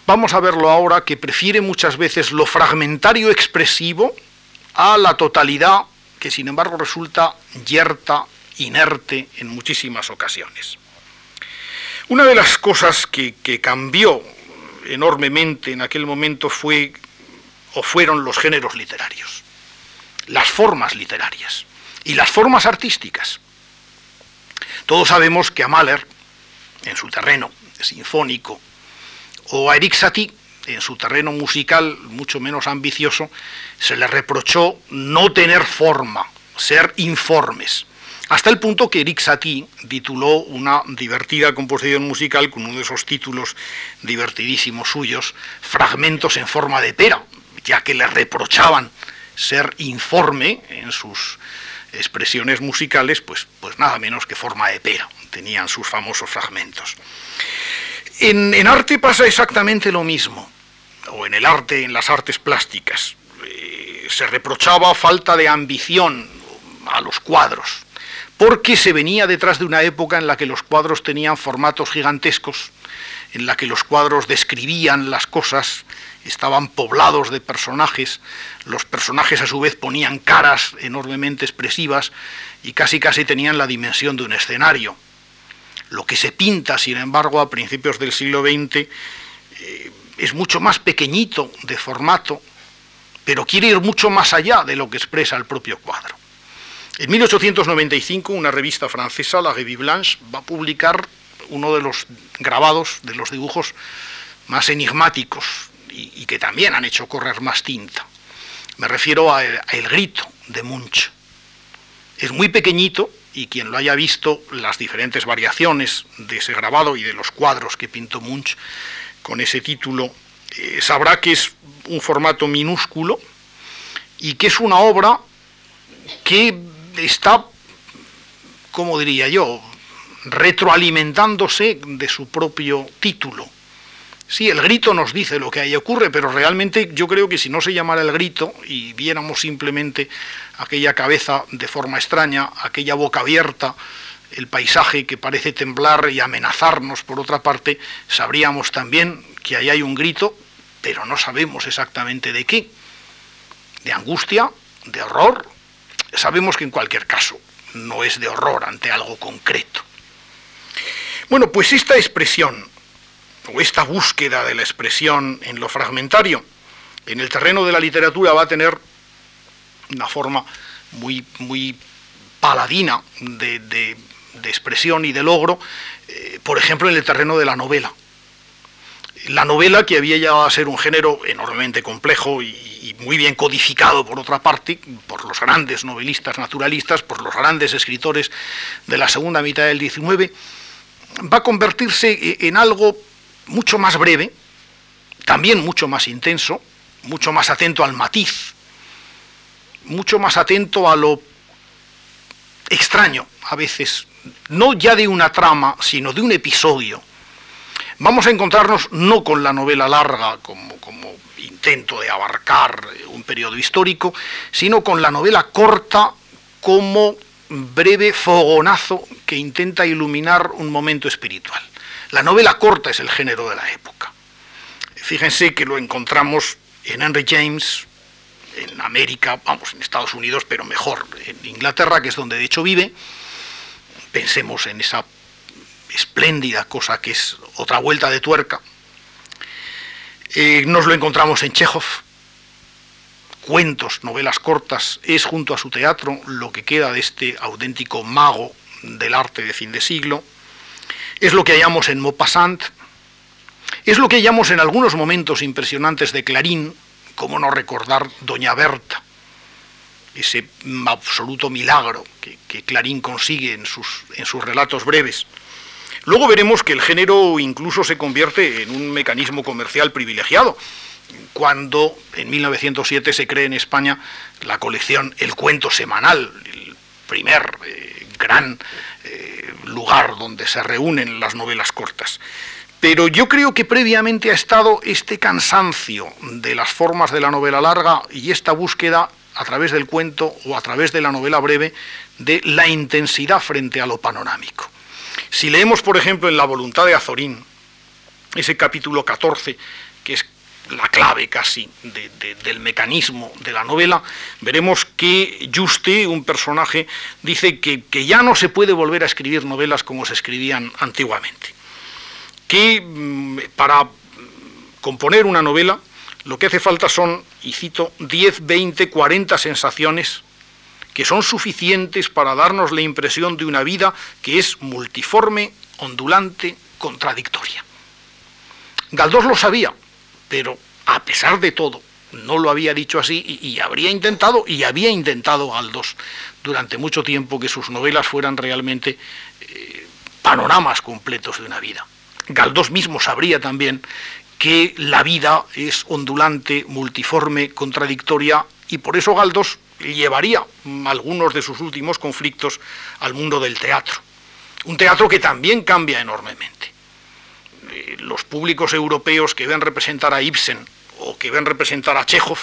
vamos a verlo ahora que prefiere muchas veces lo fragmentario expresivo a la totalidad que sin embargo resulta yerta, inerte en muchísimas ocasiones. Una de las cosas que, cambió enormemente en aquel momento fue o fueron los géneros literarios las formas literarias y las formas artísticas. Todos sabemos que a Mahler, en su terreno sinfónico, o a Eric Satie, en su terreno musical mucho menos ambicioso, se le reprochó no tener forma, ser informes. Hasta el punto que Eric Satie tituló una divertida composición musical con uno de esos títulos divertidísimos suyos, Fragmentos en forma de pera, ya que le reprochaban ser informe en sus expresiones musicales, pues, pues nada menos que forma de pera, tenían sus famosos fragmentos. En, arte pasa exactamente lo mismo, o en el arte, en las artes plásticas. Eh, se reprochaba falta de ambición a los cuadros, porque se venía detrás de una época en la que los cuadros tenían formatos gigantescos, en la que los cuadros describían las cosas estaban poblados de personajes, los personajes a su vez ponían caras enormemente expresivas y casi casi tenían la dimensión de un escenario. Lo que se pinta, sin embargo, a principios del siglo XX es mucho más pequeñito de formato, pero quiere ir mucho más allá de lo que expresa el propio cuadro. En 1895, una revista francesa, la Revue Blanche, va a publicar uno de los grabados, de los dibujos más enigmáticos y, que también han hecho correr más tinta. Me refiero a El, Grito de Munch. Es muy pequeñito, y quien lo haya visto, las diferentes variaciones de ese grabado y de los cuadros que pintó Munch con ese título, eh, sabrá que es un formato minúsculo y que es una obra que está, como diría yo, retroalimentándose de su propio título. Sí, el grito nos dice lo que ahí ocurre, pero realmente yo creo que si no se llamara el grito y viéramos simplemente aquella cabeza de forma extraña, aquella boca abierta, el paisaje que parece temblar y amenazarnos por otra parte, sabríamos también que ahí hay un grito, pero no sabemos exactamente de qué. De angustia, de horror. Sabemos que en cualquier caso no es de horror ante algo concreto. Bueno, pues esta expresión, o esta búsqueda de la expresión en lo fragmentario, en el terreno de la literatura va a tener una forma muy, muy paladina de, expresión y de logro, eh, por ejemplo, en el terreno de la novela. La novela, que había llegado a ser un género enormemente complejo y, y, muy bien codificado, por otra parte, por los grandes novelistas naturalistas, por los grandes escritores de la segunda mitad del XIX, va a convertirse en algo mucho más breve, también mucho más intenso, mucho más atento al matiz, mucho más atento a lo extraño, a veces, no ya de una trama, sino de un episodio. Vamos a encontrarnos no con la novela larga como, como intento de abarcar un periodo histórico, sino con la novela corta como breve fogonazo que intenta iluminar un momento espiritual. La novela corta es el género de la época. Fíjense que lo encontramos en Henry James, en América, vamos, en Estados Unidos, pero mejor en Inglaterra, que es donde de hecho vive. Pensemos en esa espléndida cosa que es otra vuelta de tuerca. Eh, nos lo encontramos en Chekhov, cuentos, novelas cortas, es junto a su teatro lo que queda de este auténtico mago del arte de fin de siglo, es lo que hallamos en Maupassant, es lo que hallamos en algunos momentos impresionantes de Clarín, como no recordar Doña Berta, ese absoluto milagro que, Clarín consigue en sus, en sus relatos breves. Luego veremos que el género incluso se convierte en un mecanismo comercial privilegiado cuando en 1907 se cree en España la colección El Cuento Semanal, el primer eh, gran eh, lugar donde se reúnen las novelas cortas. Pero yo creo que previamente ha estado este cansancio de las formas de la novela larga y esta búsqueda a través del cuento o a través de la novela breve de la intensidad frente a lo panorámico. Si leemos, por ejemplo, en La voluntad de Azorín, ese capítulo 14, que es la clave casi del mecanismo de la novela, veremos que Juste, un personaje, dice que, ya no se puede volver a escribir novelas como se escribían antiguamente. Que mm, para componer una novela lo que hace falta son, y cito, 10, 20, 40 sensaciones que son suficientes para darnos la impresión de una vida que es multiforme, ondulante, contradictoria. Galdós lo sabía, pero a pesar de todo, no lo había dicho así y, habría intentado, y había intentado Galdós durante mucho tiempo que sus novelas fueran realmente eh, panoramas completos de una vida. Galdós mismo sabría también que la vida es ondulante, multiforme, contradictoria, y por eso Galdós llevaría algunos de sus últimos conflictos al mundo del teatro. Un teatro que también cambia enormemente. Eh, los públicos europeos que ven representar a Ibsen o que ven representar a Chekhov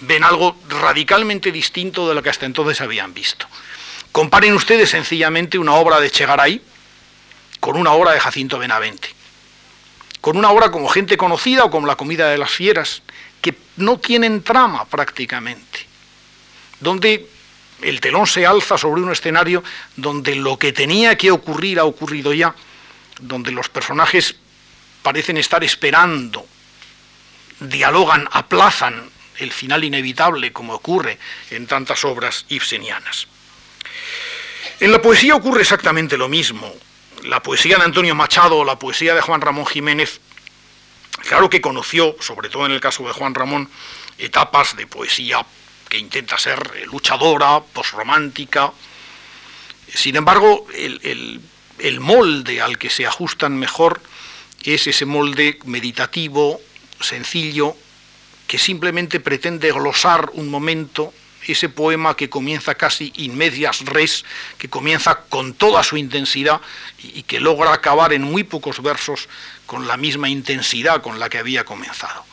ven algo radicalmente distinto de lo que hasta entonces habían visto. Comparen ustedes sencillamente una obra de Chegaray con una obra de Jacinto Benavente, con una obra como Gente conocida o como La comida de las fieras, que no tienen trama prácticamente, donde el telón se alza sobre un escenario donde lo que tenía que ocurrir ha ocurrido ya donde los personajes parecen estar esperando, dialogan, aplazan el final inevitable, como ocurre en tantas obras ibsenianas. En la poesía ocurre exactamente lo mismo. La poesía de Antonio Machado la poesía de Juan Ramón Jiménez, claro que conoció, sobre todo en el caso de Juan Ramón, etapas de poesía que intenta ser luchadora, posromántica, Sin embargo, el, el molde al que se ajustan mejor es ese molde meditativo, sencillo, que simplemente pretende glosar un momento ese poema que comienza casi in medias res, que comienza con toda su intensidad y que logra acabar en muy pocos versos con la misma intensidad con la que había comenzado.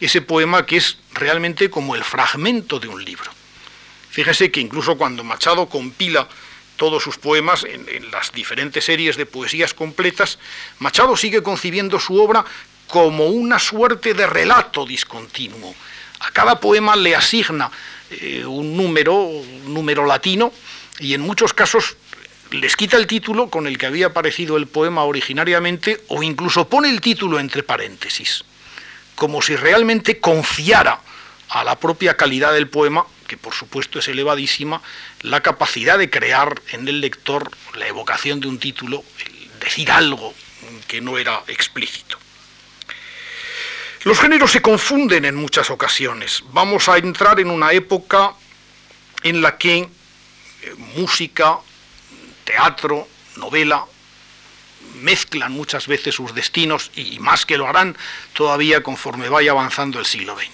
Ese poema que es realmente como el fragmento de un libro. Fíjese que incluso cuando Machado compila todos sus poemas en, en, las diferentes series de poesías completas, Machado sigue concibiendo su obra como una suerte de relato discontinuo. A cada poema le asigna eh, un número, un número latino, y en muchos casos les quita el título con el que había aparecido el poema originariamente, o incluso pone el título entre paréntesis, como si realmente confiara a la propia calidad del poema, que por supuesto es elevadísima, la capacidad de crear en el lector la evocación de un título, decir algo que no era explícito. Los géneros se confunden en muchas ocasiones. Vamos a entrar en una época en la que eh, música, teatro, novela, mezclan muchas veces sus destinos y más que lo harán todavía conforme vaya avanzando el siglo XX.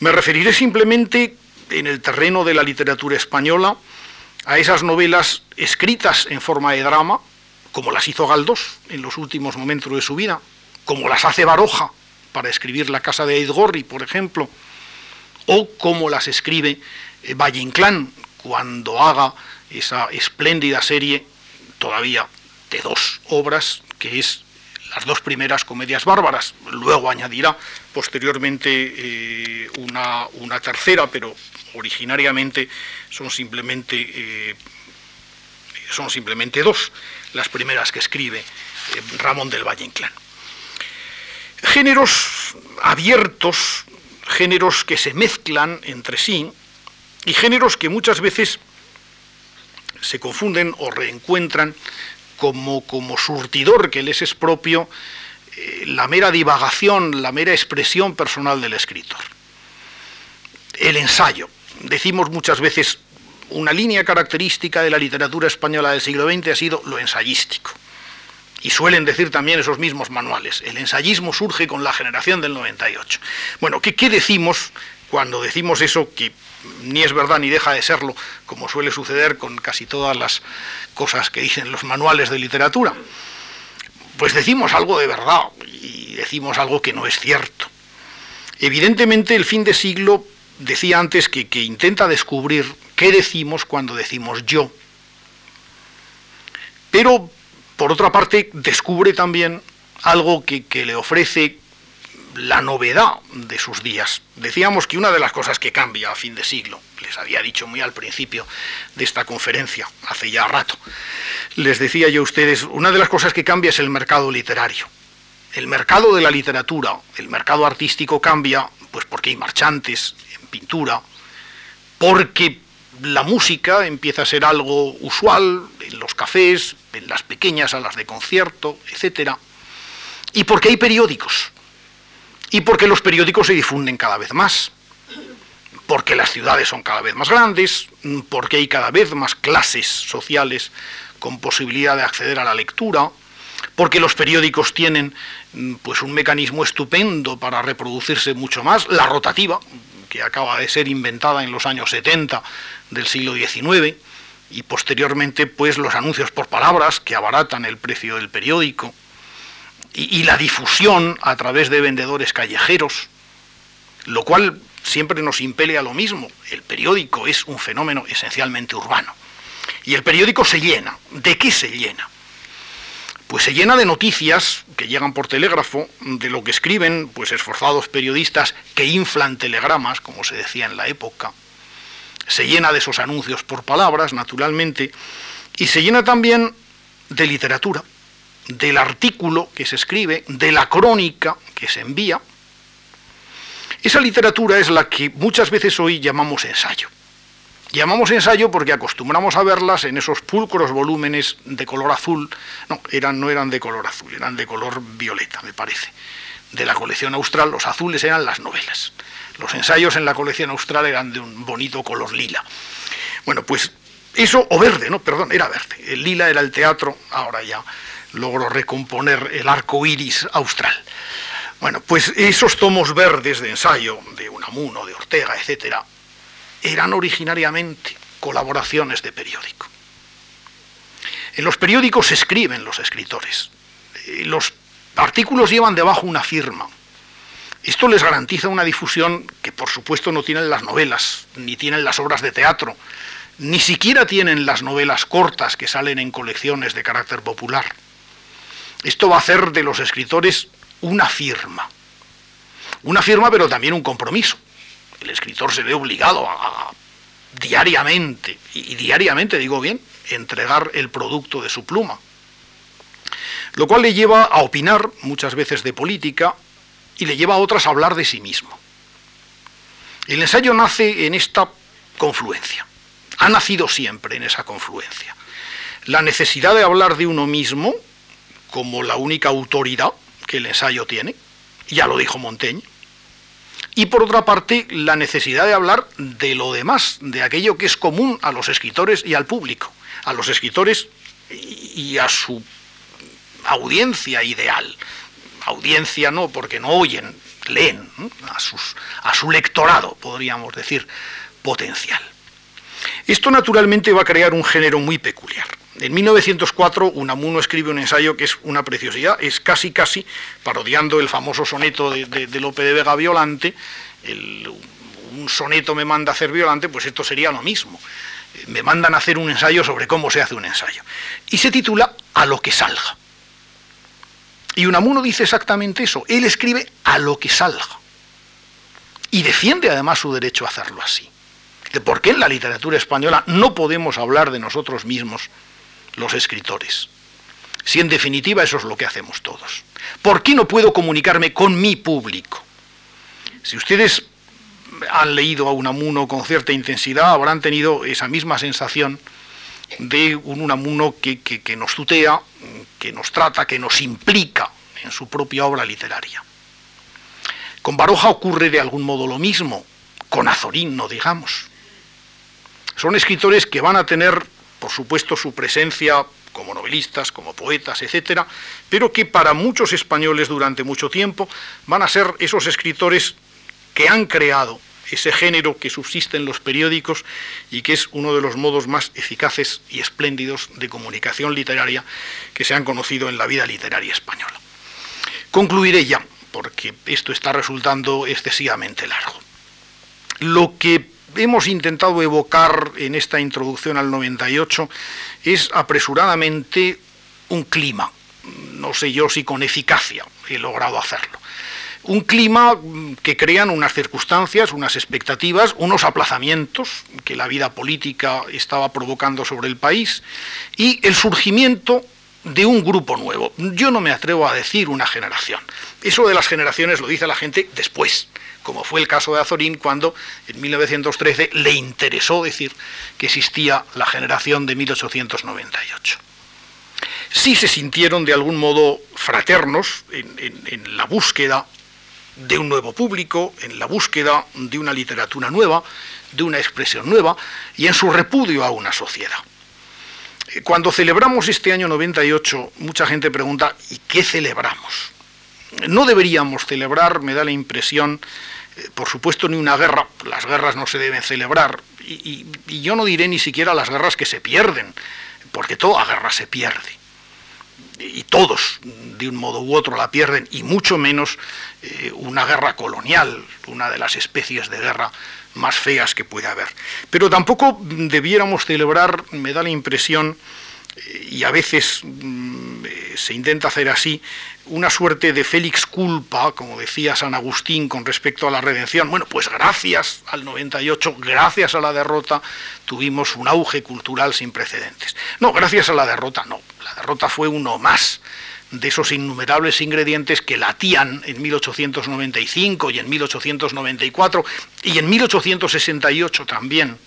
Me referiré simplemente en el terreno de la literatura española a esas novelas escritas en forma de drama, como las hizo Galdós en los últimos momentos de su vida, como las hace Baroja para escribir La casa de Eidgorri, por ejemplo, o como las escribe eh, Valle Inclán cuando haga esa espléndida serie todavía de dos obras, que es las dos primeras comedias bárbaras. Luego añadirá posteriormente eh, una, tercera, pero originariamente son simplemente, eh, son simplemente dos, las primeras que escribe Ramón del Valle Inclán géneros abiertos, géneros que se mezclan entre sí y géneros que muchas veces se confunden o reencuentran como, como surtidor que les es propio eh, la mera divagación, la mera expresión personal del escritor. El ensayo. Decimos muchas veces, una línea característica de la literatura española del siglo XX ha sido lo ensayístico. Y suelen decir también esos mismos manuales. El ensayismo surge con la generación del 98. Bueno, ¿qué, qué decimos cuando decimos eso que ni es verdad ni deja de serlo, como suele suceder con casi todas las cosas que dicen los manuales de literatura? Pues decimos algo de verdad y decimos algo que no es cierto. Evidentemente el fin de siglo decía antes que, que intenta descubrir qué decimos cuando decimos yo. Pero por otra parte, descubre también algo que, le ofrece la novedad de sus días. Decíamos que una de las cosas que cambia a fin de siglo, les había dicho muy al principio de esta conferencia, hace ya rato, les decía yo a ustedes, una de las cosas que cambia es el mercado literario. El mercado de la literatura, el mercado artístico cambia, pues porque hay marchantes en pintura, porque la música empieza a ser algo usual en los cafés, las pequeñas salas de concierto, etc. Y porque hay periódicos. Y porque los periódicos se difunden cada vez más. Porque las ciudades son cada vez más grandes, porque hay cada vez más clases sociales con posibilidad de acceder a la lectura, porque los periódicos tienen pues un mecanismo estupendo para reproducirse mucho más, la rotativa, que acaba de ser inventada en los años 70 del siglo XIX, y posteriormente pues los anuncios por palabras que abaratan el precio del periódico, y, y la difusión a través de vendedores callejeros, lo cual siempre nos impele a lo mismo. El periódico es un fenómeno esencialmente urbano. Y el periódico se llena. ¿De qué se llena? pues se llena de noticias que llegan por telégrafo, de lo que escriben pues esforzados periodistas que inflan telegramas, como se decía en la época. Se llena de esos anuncios por palabras, naturalmente, y se llena también de literatura, del artículo que se escribe, de la crónica que se envía. Esa literatura es la que muchas veces hoy llamamos ensayo. Llamamos ensayo porque acostumbramos a verlas en esos pulcros volúmenes de color azul, no, eran, no eran de color azul, eran de color violeta, me parece, de la colección austral, los azules eran las novelas, los ensayos en la colección austral eran de un bonito color lila. Bueno, pues Eso, o verde, no, perdón, era verde. El lila era el teatro, ahora ya logro recomponer el arco iris austral. Bueno, pues esos tomos verdes de ensayo de Unamuno, de Ortega, etcétera, eran originariamente colaboraciones de periódico. En los periódicos se escriben los escritores. Los artículos llevan debajo una firma. Esto les garantiza una difusión que por supuesto no tienen las novelas, ni tienen las obras de teatro, ni siquiera tienen las novelas cortas que salen en colecciones de carácter popular. Esto va a hacer de los escritores una firma. Una firma pero también un compromiso. El escritor se ve obligado a, diariamente, y diariamente digo bien, entregar el producto de su pluma. Lo cual le lleva a opinar muchas veces de política y le lleva a otras a hablar de sí mismo. El ensayo nace en esta confluencia. Ha nacido siempre en esa confluencia. La necesidad de hablar de uno mismo como la única autoridad que el ensayo tiene, ya lo dijo Montaigne, y por otra parte la necesidad de hablar de lo demás, de aquello que es común a los escritores y al público, a los escritores y a su audiencia ideal. Audiencia no, porque no oyen, leen, a, sus, a su lectorado, podríamos decir, potencial. Esto naturalmente va a crear un género muy peculiar. En 1904 Unamuno escribe un ensayo que es una preciosidad, es casi casi parodiando el famoso soneto de, de, Lope de Vega Violante, un soneto me manda a hacer Violante, pues esto sería lo mismo. Me mandan a hacer un ensayo sobre cómo se hace un ensayo. Y se titula A lo que salga. Y Unamuno dice exactamente eso, él escribe a lo que salga. Y defiende además su derecho a hacerlo así. Por qué en la literatura española no podemos hablar de nosotros mismos los escritores. Si en definitiva eso es lo que hacemos todos. ¿Por qué no puedo comunicarme con mi público? Si ustedes han leído a Unamuno con cierta intensidad, habrán tenido esa misma sensación de un Unamuno que, que nos tutea, que nos trata, que nos implica en su propia obra literaria. Con Baroja ocurre de algún modo lo mismo, con Azorín no digamos. Son escritores que van a tener por supuesto, su presencia como novelistas, como poetas, etcétera, pero que para muchos españoles durante mucho tiempo van a ser esos escritores que han creado ese género que subsiste en los periódicos y que es uno de los modos más eficaces y espléndidos de comunicación literaria que se han conocido en la vida literaria española. Concluiré ya, porque esto está resultando excesivamente largo. Lo que hemos intentado evocar en esta introducción al 98 es apresuradamente un clima. No sé yo si con eficacia he logrado hacerlo. Un clima que crean unas circunstancias, unas expectativas, unos aplazamientos que la vida política estaba provocando sobre el país y el surgimiento de un grupo nuevo. Yo no me atrevo a decir una generación. Eso de las generaciones lo dice la gente después como fue el caso de Azorín cuando en 1913 le interesó decir que existía la generación de 1898. Sí se sintieron de algún modo fraternos en, la búsqueda de un nuevo público, en la búsqueda de una literatura nueva, de una expresión nueva y en su repudio a una sociedad. Cuando celebramos este año 98, mucha gente pregunta, ¿y qué celebramos? No deberíamos celebrar, me da la impresión, eh, por supuesto, ni una guerra, las guerras no se deben celebrar, y, yo no diré ni siquiera las guerras que se pierden, porque toda guerra se pierde, y todos de un modo u otro la pierden, y mucho menos eh, una guerra colonial, una de las especies de guerra más feas que puede haber. Pero tampoco debiéramos celebrar, me da la impresión, eh, y a veces mm, se intenta hacer así, una suerte de félix culpa, como decía San Agustín con respecto a la redención. Bueno, pues gracias al 98, gracias a la derrota, tuvimos un auge cultural sin precedentes. No, gracias a la derrota no. La derrota fue uno más de esos innumerables ingredientes que latían en 1895 y en 1894 y en 1868 también,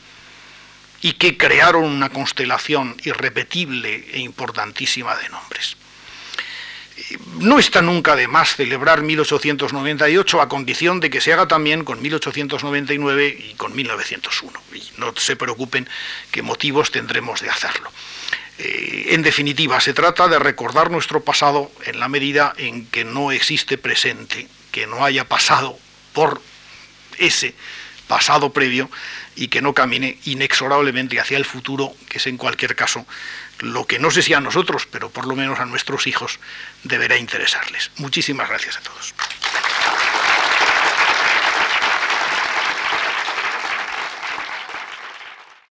y que crearon una constelación irrepetible e importantísima de nombres. no está nunca de más celebrar 1898 a condición de que se haga también con 1899 y con 1901. Y no se preocupen que motivos tendremos de hacerlo. Eh, en definitiva, se trata de recordar nuestro pasado en la medida en que no existe presente, que no haya pasado por ese pasado previo y que no camine inexorablemente hacia el futuro, que es en cualquier caso lo que no sé si a nosotros, pero por lo menos a nuestros hijos deberá interesarles. Muchísimas gracias a todos.